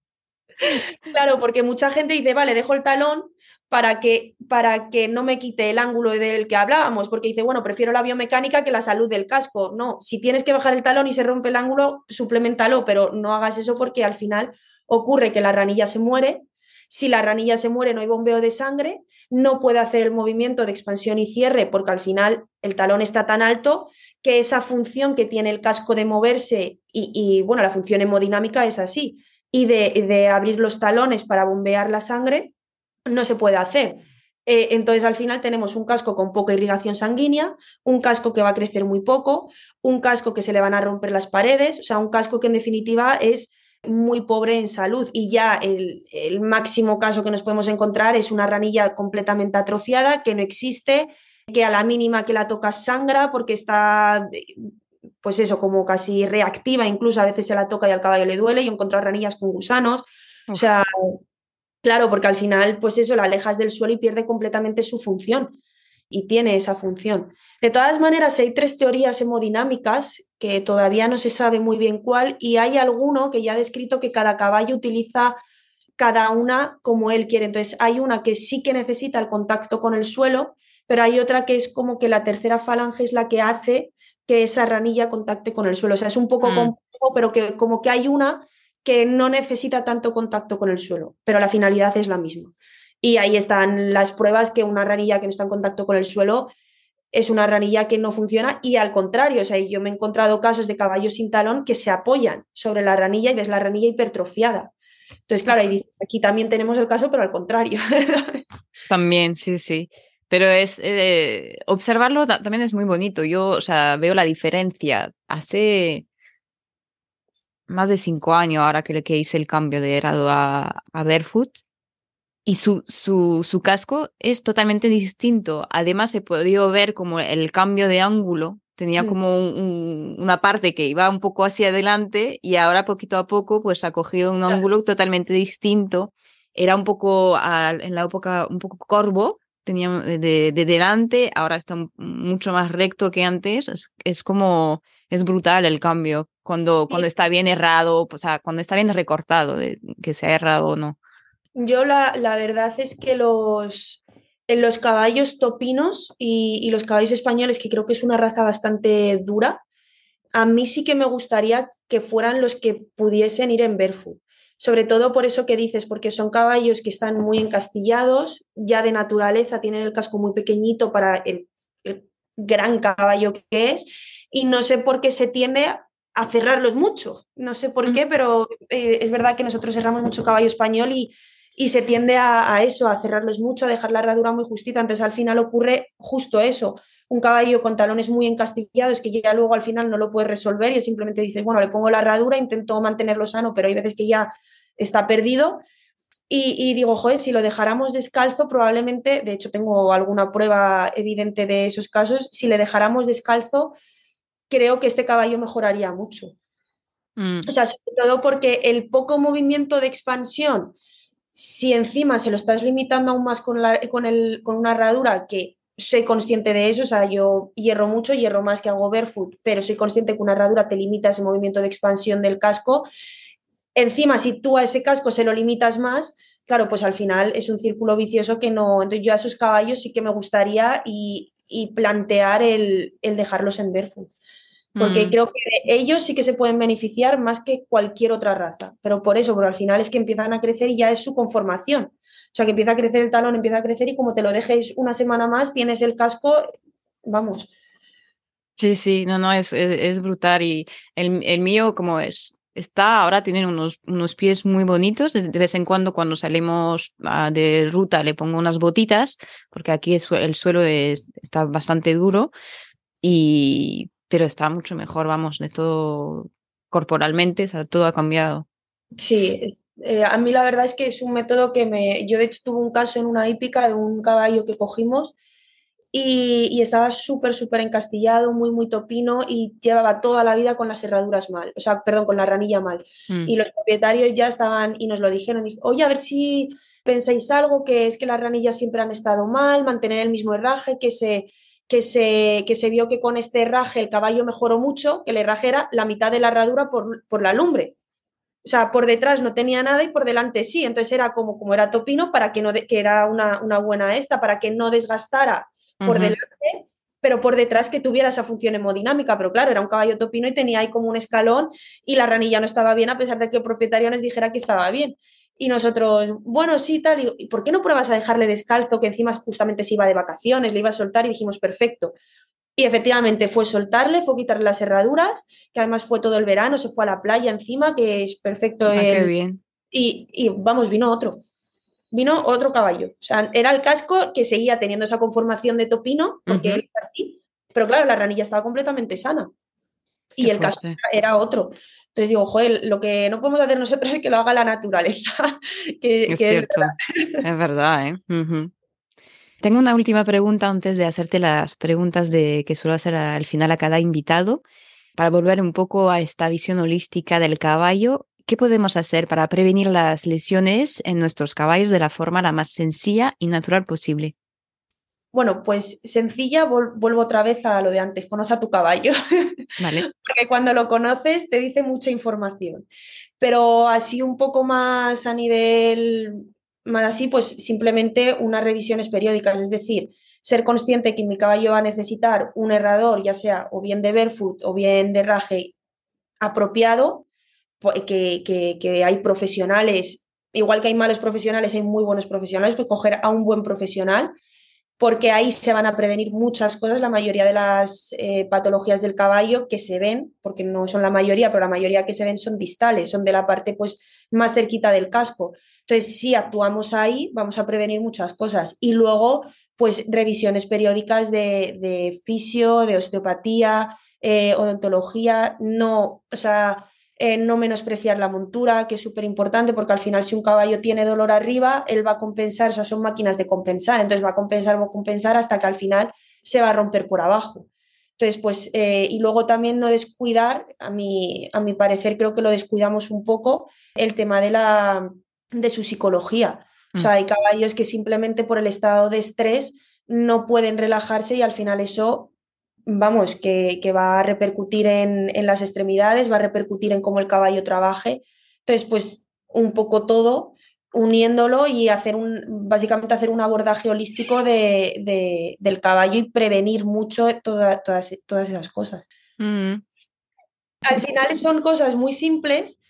[LAUGHS] claro, porque mucha gente dice, vale, dejo el talón, para que, para que no me quite el ángulo del que hablábamos, porque dice, bueno, prefiero la biomecánica que la salud del casco. No, si tienes que bajar el talón y se rompe el ángulo, suplementalo, pero no hagas eso porque al final ocurre que la ranilla se muere. Si la ranilla se muere, no hay bombeo de sangre, no puede hacer el movimiento de expansión y cierre porque al final el talón está tan alto que esa función que tiene el casco de moverse y, bueno, la función hemodinámica es así, y de, de abrir los talones para bombear la sangre, no se puede hacer. Eh, entonces, al final tenemos un casco con poca irrigación sanguínea, un casco que va a crecer muy poco, un casco que se le van a romper las paredes, o sea, un casco que en definitiva es muy pobre en salud y ya el, el máximo caso que nos podemos encontrar es una ranilla completamente atrofiada que no existe, que a la mínima que la tocas sangra porque está pues eso, como casi reactiva, incluso a veces se la toca y al caballo le duele y encontrar ranillas con gusanos. O sea, Claro, porque al final, pues eso, la alejas del suelo y pierde completamente su función. Y tiene esa función. De todas maneras, hay tres teorías hemodinámicas que todavía no se sabe muy bien cuál, y hay alguno que ya ha descrito que cada caballo utiliza cada una como él quiere. Entonces, hay una que sí que necesita el contacto con el suelo, pero hay otra que es como que la tercera falange es la que hace que esa ranilla contacte con el suelo. O sea, es un poco mm. complejo, pero que como que hay una que no necesita tanto contacto con el suelo, pero la finalidad es la misma. Y ahí están las pruebas que una ranilla que no está en contacto con el suelo es una ranilla que no funciona y al contrario, o sea, yo me he encontrado casos de caballos sin talón que se apoyan sobre la ranilla y ves la ranilla hipertrofiada. Entonces, claro, aquí también tenemos el caso, pero al contrario. [LAUGHS] También, sí, sí. Pero es eh, observarlo también es muy bonito. Yo, o sea, veo la diferencia. Hace más de cinco años ahora que, que hice el cambio de grado a, a Barefoot y su, su, su casco es totalmente distinto. Además, se podía ver como el cambio de ángulo. Tenía como una parte que iba un poco hacia adelante y ahora poquito a poco pues ha cogido un ángulo totalmente distinto. Era un poco, en la época, un poco corvo, tenía de, de, delante, ahora está mucho más recto que antes. Es, es como, es brutal el cambio cuando, cuando está bien errado, o sea, cuando está bien recortado, de, que sea errado o no. Yo la, la verdad es que los, en los caballos topinos y, y, los caballos españoles, que creo que es una raza bastante dura, a mí sí que me gustaría que fueran los que pudiesen ir en barefoot. Sobre todo por eso que dices, porque son caballos que están muy encastillados, ya de naturaleza tienen el casco muy pequeñito para el, el gran caballo que es, y no sé por qué se tiende a cerrarlos mucho. No sé por qué, pero eh, es verdad que nosotros cerramos mucho caballo español y, y se tiende a, eso, a cerrarlos mucho, a dejar la herradura muy justita. Entonces al final ocurre justo eso. Un caballo con talones muy encastillados que ya luego al final no lo puedes resolver y simplemente dices, bueno, le pongo la herradura, intento mantenerlo sano, pero hay veces que ya está perdido. Y, y, digo, joder, si lo dejáramos descalzo, probablemente, de hecho tengo alguna prueba evidente de esos casos, si le dejáramos descalzo, creo que este caballo mejoraría mucho. Mm. O sea, sobre todo porque el poco movimiento de expansión si encima se lo estás limitando aún más con, la, con, el, con una herradura que soy consciente de eso, o sea, yo hierro mucho, hierro más que hago barefoot, pero soy consciente que una herradura te limita ese movimiento de expansión del casco. Encima, si tú a ese casco se lo limitas más, claro, pues al final es un círculo vicioso que no. Entonces, yo a esos caballos sí que me gustaría y, y plantear el, el dejarlos en barefoot porque mm. creo que ellos sí que se pueden beneficiar más que cualquier otra raza, pero por eso, pero al final es que empiezan a crecer y ya es su conformación. O sea, que empieza a crecer el talón, empieza a crecer y como te lo dejes una semana más, tienes el casco, vamos. Sí, sí, no, no, es, es, brutal y el, el, mío como es, está, ahora tienen unos, unos pies muy bonitos, de, vez en cuando cuando salimos uh, de ruta le pongo unas botitas, porque aquí es, el suelo es, está bastante duro y pero está mucho mejor, vamos, de todo corporalmente, o sea, todo ha cambiado. Sí, eh, a mí la verdad es que es un método que me... Yo de hecho tuve un caso en una hípica de un caballo que cogimos y, y estaba súper, súper encastillado, muy, muy topino y llevaba toda la vida con las herraduras mal, o sea, perdón, con la ranilla mal. Mm. Y los propietarios ya estaban y nos lo dijeron, oye, a ver si pensáis algo, que es que las ranillas siempre han estado mal, mantener el mismo herraje, que se que se, que se vio que con este herraje el caballo mejoró mucho, que el herraje era la mitad de la herradura por, por la lumbre. O sea, por detrás no tenía nada y por delante sí. Entonces era como, como era topino para que no, que era una, una buena esta, para que no desgastara por delante, pero por detrás que tuviera esa función hemodinámica. Pero claro, era un caballo topino y tenía ahí como un escalón y la ranilla no estaba bien, a pesar de que el propietario nos dijera que estaba bien. Y nosotros, bueno, sí, tal, y ¿por qué no pruebas a dejarle descalzo, que encima justamente se iba de vacaciones, le iba a soltar y dijimos, perfecto. Y efectivamente fue soltarle, fue quitarle las herraduras, que además fue todo el verano, se fue a la playa encima, que es perfecto. Ah, qué bien. Y, y, vamos, vino otro. Vino otro caballo. O sea, era el casco que seguía teniendo esa conformación de topino, porque uh -huh. él así, pero claro, la ranilla estaba completamente sana. Y el casco era otro. Entonces digo, joder, lo que no podemos hacer nosotros es que lo haga la naturaleza. [LAUGHS] que, es que cierto, es verdad, es verdad ¿eh? Uh -huh. Tengo una última pregunta antes de hacerte las preguntas de que suelo hacer al final a cada invitado, para volver un poco a esta visión holística del caballo. ¿Qué podemos hacer para prevenir las lesiones en nuestros caballos de la forma la más sencilla y natural posible? Bueno, pues sencilla, vuelvo otra vez a lo de antes, conoce a tu caballo. Vale. [LAUGHS] Porque cuando lo conoces te dice mucha información. Pero así un poco más a nivel, más así, pues simplemente unas revisiones periódicas, es decir, ser consciente que mi caballo va a necesitar un herrador, ya sea o bien de barefoot o bien de raje apropiado, que, que, que hay profesionales, igual que hay malos profesionales, hay muy buenos profesionales, pues coger a un buen profesional porque ahí se van a prevenir muchas cosas, la mayoría de las eh, patologías del caballo que se ven, porque no son la mayoría, pero la mayoría que se ven son distales, son de la parte pues más cerquita del casco. Entonces, si actuamos ahí, vamos a prevenir muchas cosas. Y luego, pues revisiones periódicas de, de fisio, de osteopatía, eh, odontología, no, o sea, eh, no menospreciar la montura, que es súper importante porque al final si un caballo tiene dolor arriba, él va a compensar, o sea, son máquinas de compensar, entonces va a compensar, va a compensar hasta que al final se va a romper por abajo. Entonces, pues, eh, y luego también no descuidar, a mi, a mi parecer creo que lo descuidamos un poco, el tema de, la, de su psicología. O sea, mm. hay caballos que simplemente por el estado de estrés no pueden relajarse y al final eso vamos, que, va a repercutir en, las extremidades, va a repercutir en cómo el caballo trabaje. Entonces, pues un poco todo uniéndolo y hacer un, básicamente hacer un abordaje holístico de, del caballo y prevenir mucho todas, todas esas cosas. Mm. Al final son cosas muy simples,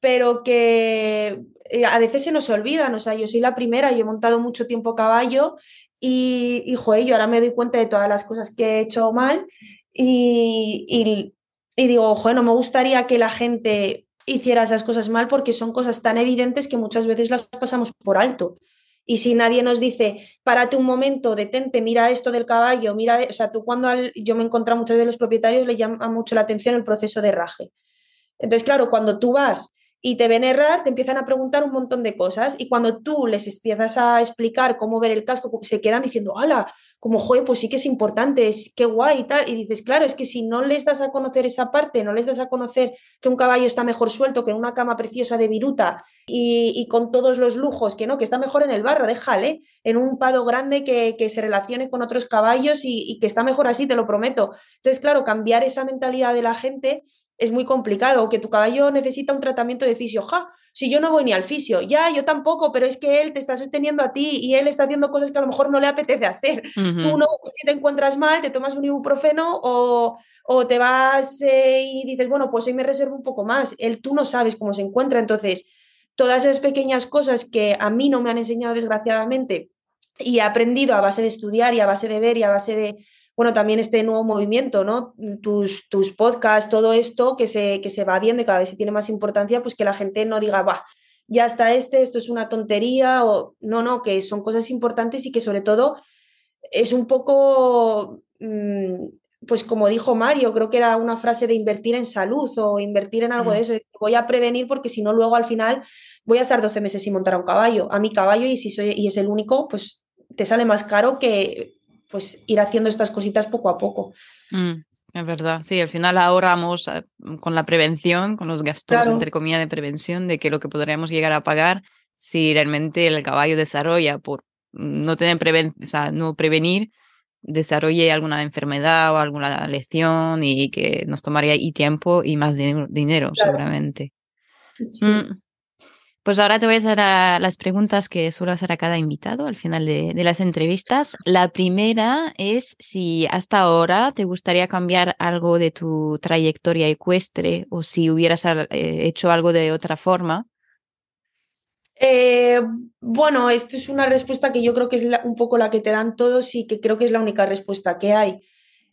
pero que eh, a veces se nos olvidan. O sea, yo soy la primera, yo he montado mucho tiempo caballo y, y joder, yo ahora me doy cuenta de todas las cosas que he hecho mal y, y, digo, ojo, no me gustaría que la gente hiciera esas cosas mal porque son cosas tan evidentes que muchas veces las pasamos por alto. Y si nadie nos dice, párate un momento, detente, mira esto del caballo, mira, o sea, tú cuando yo me he encontrado muchas veces los propietarios le llama mucho la atención el proceso de raje. Entonces, claro, cuando tú vas y te ven errar, te empiezan a preguntar un montón de cosas y cuando tú les empiezas a explicar cómo ver el casco, se quedan diciendo, ¡hala! Como, joder, pues sí que es importante, es, qué guay y tal. Y dices, claro, es que si no les das a conocer esa parte, no les das a conocer que un caballo está mejor suelto que en una cama preciosa de viruta y, con todos los lujos, que no, que está mejor en el barro, déjale, en un pado grande que, se relacione con otros caballos y, y que está mejor así, te lo prometo. Entonces, claro, cambiar esa mentalidad de la gente es muy complicado, que tu caballo necesita un tratamiento de fisio. Ja, si yo no voy ni al fisio, ya, yo tampoco, pero es que él te está sosteniendo a ti y él está haciendo cosas que a lo mejor no le apetece hacer. Tú no, si te encuentras mal, te tomas un ibuprofeno o, o te vas eh, y dices, bueno, pues hoy me reservo un poco más. Él, tú no sabes cómo se encuentra. Entonces, todas esas pequeñas cosas que a mí no me han enseñado desgraciadamente y he aprendido a base de estudiar y a base de ver y a base de bueno, también este nuevo movimiento, ¿no? Tus, tus podcasts, todo esto que se, que se va viendo y cada vez se tiene más importancia, pues que la gente no diga, va, ya está este, esto es una tontería, o no, no, que son cosas importantes y que sobre todo es un poco, mm, pues como dijo Mario, creo que era una frase de invertir en salud o invertir en algo de mm. eso, voy a prevenir porque si no luego al final voy a estar 12 meses sin montar a un caballo, a mi caballo y si soy y es el único, pues te sale más caro que pues ir haciendo estas cositas poco a poco. Mm, es verdad, sí, al final ahorramos eh, con la prevención, con los gastos, entre comillas, de prevención, de que lo que podríamos llegar a pagar si realmente el caballo desarrolla por no tener preven o sea, no prevenir, desarrolle alguna enfermedad o alguna lesión y que nos tomaría y tiempo y más dinero, seguramente. Sí. Mm. Pues ahora te voy a hacer las preguntas que suelo hacer a cada invitado al final de, las entrevistas. La primera es si hasta ahora te gustaría cambiar algo de tu trayectoria ecuestre o si hubieras eh, hecho algo de otra forma. Eh, bueno, esta es una respuesta que yo creo que es un poco la que te dan todos y que creo que es la única respuesta que hay.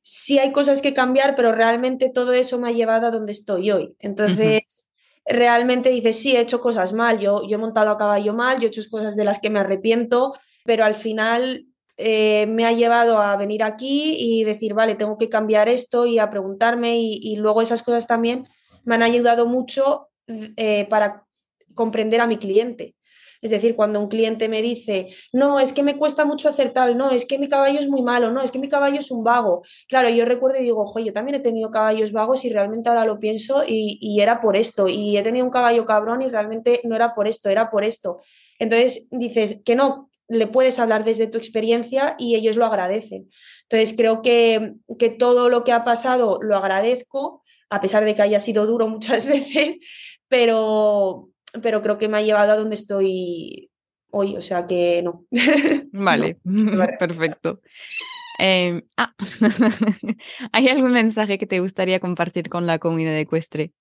Sí hay cosas que cambiar, pero realmente todo eso me ha llevado a donde estoy hoy. Entonces, realmente dices, sí, he hecho cosas mal, yo, yo he montado a caballo mal, yo he hecho cosas de las que me arrepiento, pero al final eh, me ha llevado a venir aquí y decir, vale, tengo que cambiar esto y a preguntarme y, luego esas cosas también me han ayudado mucho eh, para comprender a mi cliente. Es decir, cuando un cliente me dice, no, es que me cuesta mucho hacer tal, no, es que mi caballo es muy malo, no, es que mi caballo es un vago. Claro, yo recuerdo y digo, ojo, yo también he tenido caballos vagos y realmente ahora lo pienso y, y era por esto. Y he tenido un caballo cabrón y realmente no era por esto, era por esto. Entonces dices que no, le puedes hablar desde tu experiencia y ellos lo agradecen. Entonces creo que, que todo lo que ha pasado lo agradezco, a pesar de que haya sido duro [LAUGHS] muchas veces, pero, pero creo que me ha llevado a donde estoy hoy, o sea que no. [LAUGHS] Vale, [LAUGHS] perfecto. Em, ah. [LAUGHS] ¿Hay algún mensaje que te gustaría compartir con la comunidad ecuestre?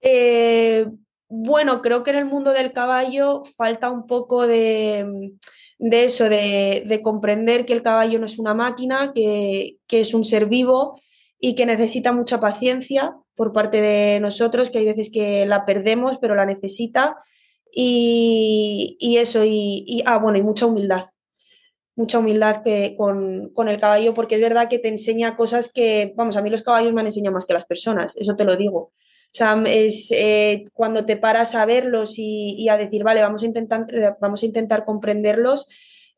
Eh, bueno, creo que en el mundo del caballo falta un poco de, de eso, de, comprender que el caballo no es una máquina, que, es un ser vivo y que necesita mucha paciencia por parte de nosotros, que hay veces que la perdemos, pero la necesita. Y, eso, y, ah, bueno, y mucha humildad. Mucha humildad que, con, con, el caballo, porque es verdad que te enseña cosas que, vamos, a mí los caballos me han enseñado más que las personas, eso te lo digo. O sea, es eh, cuando te paras a verlos y, a decir, vale, vamos a intentar, vamos a intentar comprenderlos,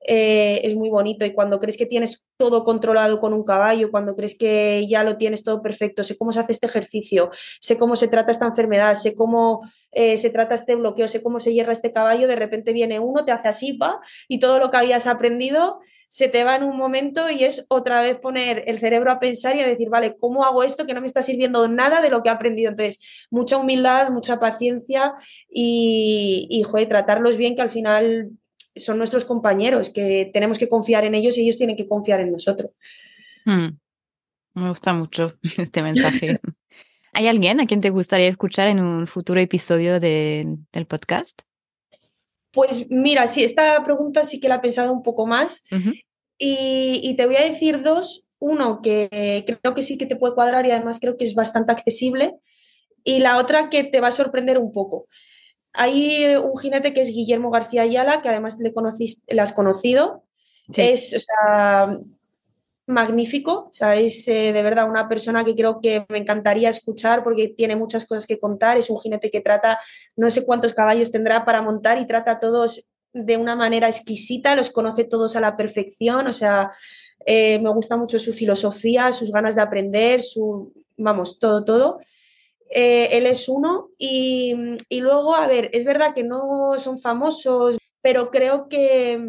eh, es muy bonito. Y cuando crees que tienes todo controlado con un caballo, cuando crees que ya lo tienes todo perfecto, sé cómo se hace este ejercicio, sé cómo se trata esta enfermedad, sé cómo eh, se trata este bloqueo, sé cómo se hierra este caballo, de repente viene uno, te hace así, va, y todo lo que habías aprendido se te va en un momento y es otra vez poner el cerebro a pensar y a decir, vale, ¿cómo hago esto que no me está sirviendo nada de lo que he aprendido? Entonces, mucha humildad, mucha paciencia y, y joder, tratarlos bien, que al final son nuestros compañeros, que tenemos que confiar en ellos y ellos tienen que confiar en nosotros. Hmm. Me gusta mucho [LAUGHS] este mensaje. [LAUGHS] ¿Hay alguien a quien te gustaría escuchar en un futuro episodio del podcast? Pues mira, sí, esta pregunta sí que la he pensado un poco más y, te voy a decir dos. Uno que creo que sí que te puede cuadrar y además creo que es bastante accesible y la otra que te va a sorprender un poco. Hay un jinete que es Guillermo García Ayala, que además le, conociste, le has conocido. Es, o sea, magnífico, o sea, es eh, de verdad una persona que creo que me encantaría escuchar porque tiene muchas cosas que contar, es un jinete que trata, no sé cuántos caballos tendrá para montar y trata a todos de una manera exquisita, los conoce todos a la perfección, o sea, eh, me gusta mucho su filosofía, sus ganas de aprender, su, vamos, todo, todo. Eh, él es uno y, luego, a ver, es verdad que no son famosos, pero creo que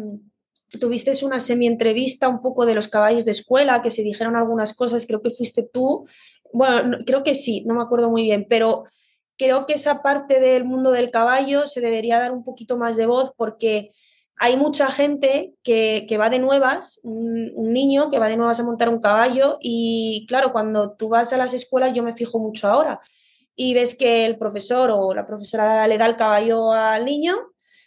tuviste una semi-entrevista un poco de los caballos de escuela, que se dijeron algunas cosas, creo que fuiste tú, bueno, creo que sí, no me acuerdo muy bien, pero creo que esa parte del mundo del caballo se debería dar un poquito más de voz porque hay mucha gente que, va de nuevas, un, niño que va de nuevas a montar un caballo y claro, cuando tú vas a las escuelas yo me fijo mucho ahora y ves que el profesor o la profesora le da el caballo al niño,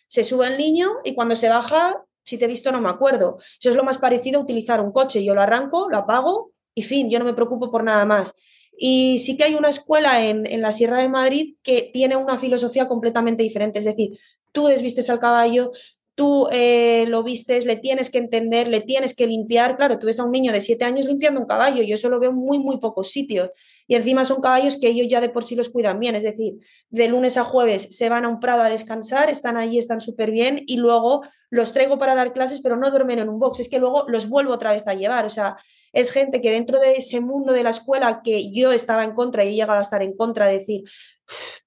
se sube el niño y cuando se baja si te he visto no me acuerdo. Eso es lo más parecido a utilizar un coche. Yo lo arranco, lo apago y fin, yo no me preocupo por nada más. Y sí que hay una escuela en, la Sierra de Madrid que tiene una filosofía completamente diferente. Es decir, tú desvistes al caballo, tú eh, lo vistes, le tienes que entender, le tienes que limpiar. Claro, tú ves a un niño de siete años limpiando un caballo, yo eso lo veo en muy, muy pocos sitios. Y encima son caballos que ellos ya de por sí los cuidan bien, es decir, de lunes a jueves se van a un prado a descansar, están allí, están súper bien y luego los traigo para dar clases, pero no duermen en un box, es que luego los vuelvo otra vez a llevar. O sea, es gente que dentro de ese mundo de la escuela que yo estaba en contra y he llegado a estar en contra, de decir,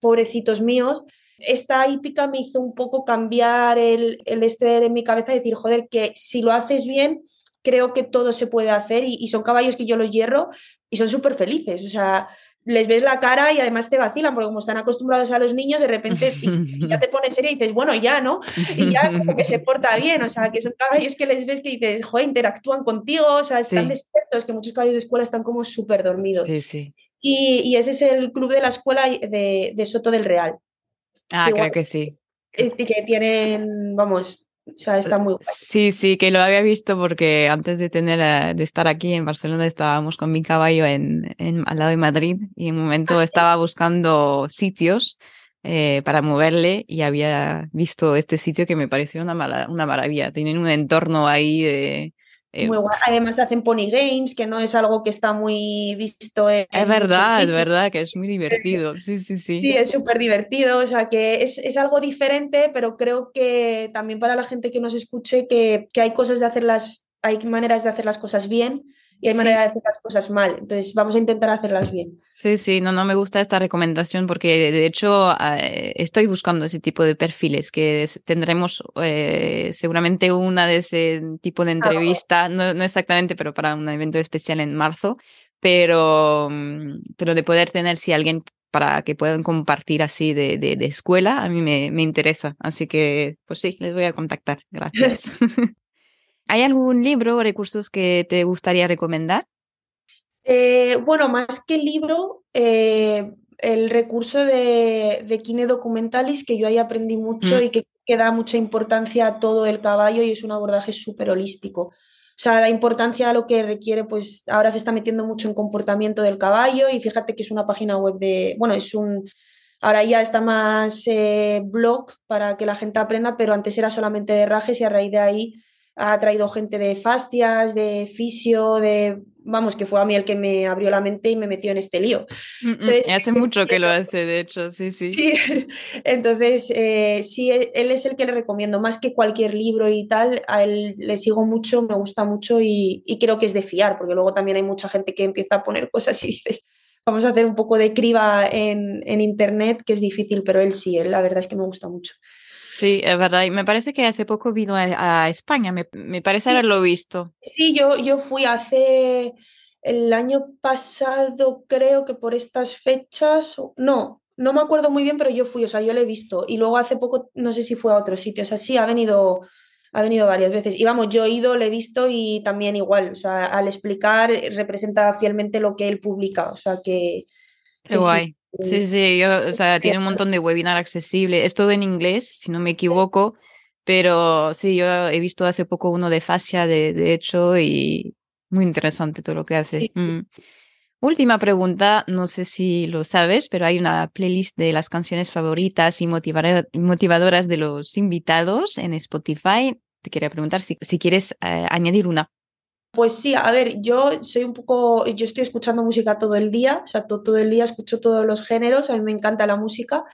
pobrecitos míos, esta hípica me hizo un poco cambiar el, el este en mi cabeza, decir, joder, que si lo haces bien, creo que todo se puede hacer y, son caballos que yo los hierro y son súper felices. O sea, les ves la cara y además te vacilan, porque como están acostumbrados a los niños, de repente [LAUGHS] ya te pones seria y dices, bueno, ya, ¿no? Y ya como que se porta bien, o sea, que son caballos que les ves que dices, joder, interactúan contigo, o sea, están despiertos, que muchos caballos de escuela están como súper dormidos. Sí, sí. Y, ese es el club de la escuela de, Soto del Real. Ah, creo que sí. Y que tienen, vamos, o sea, está muy Sí, sí, que lo había visto porque antes de tener eh, de estar aquí en Barcelona estábamos con mi caballo en, en al lado de Madrid y en un momento ah, estaba buscando sitios eh, para moverle y había visto este sitio que me pareció una, una maravilla. Tienen un entorno ahí de, eh, Además hacen pony games, que no es algo que está muy visto en... Es verdad, es verdad, que es muy divertido. Sí, sí, sí. Sí, es súper divertido, o sea, que es, algo diferente, pero creo que también para la gente que nos escuche que, que hay cosas de hacerlas, hay maneras de hacer las cosas bien y hay manera de hacer las cosas mal. Entonces vamos a intentar hacerlas bien. Sí, sí, no, no me gusta esta recomendación porque de hecho eh, estoy buscando ese tipo de perfiles que tendremos eh, seguramente una de ese tipo de entrevista, no, no, exactamente, pero para un evento especial en marzo, pero, mm, pero de poder tener si alguien para que puedan compartir así de, de, de escuela, a mí me, me interesa. Así que, pues sí, les voy a contactar. Gracias. [LAUGHS] ¿Hay algún libro o recursos que te gustaría recomendar? Eh, bueno, más que libro, eh, el recurso de, de Kine Documentalis, que yo ahí aprendí mucho mm. y que, que, da mucha importancia a todo el caballo y es un abordaje súper holístico. O sea, la importancia a lo que requiere, pues ahora se está metiendo mucho en comportamiento del caballo y fíjate que es una página web de, bueno, es un, ahora ya está más eh, blog para que la gente aprenda, pero antes era solamente de rajes y a raíz de ahí ha traído gente de fastias, de fisio, de vamos, que fue a mí el que me abrió la mente y me metió en este lío. Mm, mm, hace mucho que lo hace, de hecho, sí, sí. Sí, [LAUGHS] entonces eh, sí, e, él es el que le recomiendo, más que cualquier libro y tal, a él le sigo mucho, me gusta mucho y, creo que es de fiar, porque luego también hay mucha gente que empieza a poner cosas y dices, vamos a hacer un poco de criba en, en internet, que es difícil, pero él sí, él la verdad es que me gusta mucho. Sí, es verdad. Y me parece que hace poco vino a, España, me, parece haberlo visto. Sí, yo, yo fui hace el año pasado, creo que por estas fechas, no, no me acuerdo muy bien, pero yo fui, o sea, yo lo he visto. Y luego hace poco, no sé si fue a otro sitio, o sea, sí, ha venido, ha venido varias veces. Y vamos, yo he ido, lo he visto y también igual, o sea, al explicar representa fielmente lo que él publica, o sea, que... Qué guay. Sí, sí, o sea, tiene un montón de webinar accesible. Es todo en inglés, si no me equivoco, pero sí, yo he visto hace poco uno de fascia, de, de hecho, y muy interesante todo lo que hace. Mm. Última pregunta, no sé si lo sabes, pero hay una playlist de las canciones favoritas y motivadoras de los invitados en Spotify. Te quería preguntar si, si quieres eh, añadir una. Pues sí, a ver, yo soy un poco, yo estoy escuchando música todo el día, o sea, todo, el día escucho todos los géneros, a mí me encanta la música,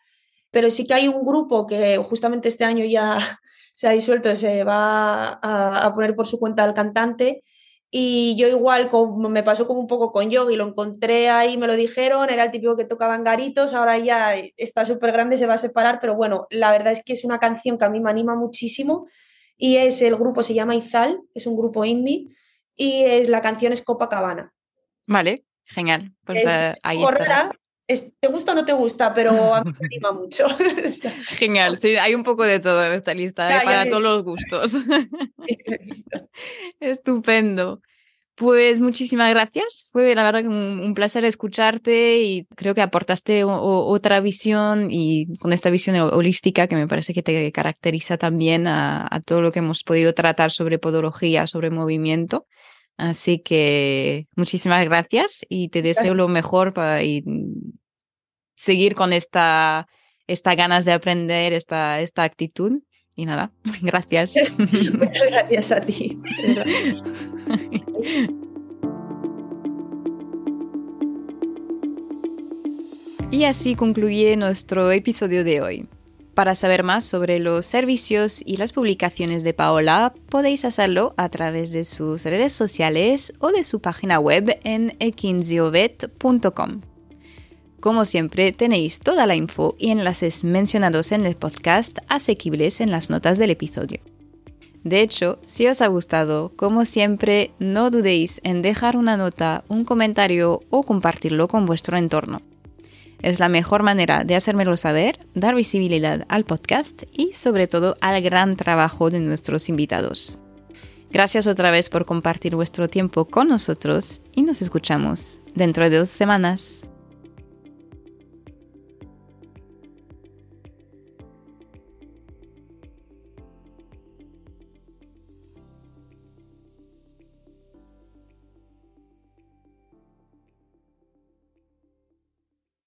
pero sí que hay un grupo que justamente este año ya [LAUGHS] se ha disuelto, se va a, poner por su cuenta al cantante. Y yo igual como, me pasó como un poco con Yogi, lo encontré ahí, me lo dijeron, era el típico que tocaba en garitos, ahora ya está súper grande, se va a separar, pero bueno, la verdad es que es una canción que a mí me anima muchísimo y es el grupo, se llama Izal, es un grupo indie y es, la canción es Copacabana. Vale, genial. Pues eh, ahí está. ¿Te gusta o no te gusta? Pero a mí me [LAUGHS] anima mucho. [LAUGHS] Genial, sí, hay un poco de todo en esta lista, ¿eh? para todos los gustos. [LAUGHS] Estupendo. Pues muchísimas gracias. Fue la verdad un, placer escucharte y creo que aportaste otra visión y con esta visión holística que me parece que te caracteriza también a, a todo lo que hemos podido tratar sobre podología, sobre movimiento. Así que muchísimas gracias y te deseo lo mejor para seguir con esta, esta ganas de aprender, esta, esta actitud. Y nada, [LAUGHS] gracias. [LAUGHS] Muchas gracias a ti. [LAUGHS] Y así concluye nuestro episodio de hoy. Para saber más sobre los servicios y las publicaciones de Paola, podéis hacerlo a través de sus redes sociales o de su página web en equinziovet.com. Como siempre, tenéis toda la info y enlaces mencionados en el podcast asequibles en las notas del episodio. De hecho, si os ha gustado, como siempre, no dudéis en dejar una nota, un comentario o compartirlo con vuestro entorno. Es la mejor manera de hacérmelo saber, dar visibilidad al podcast y sobre todo al gran trabajo de nuestros invitados. Gracias otra vez por compartir vuestro tiempo con nosotros y nos escuchamos dentro de dos semanas.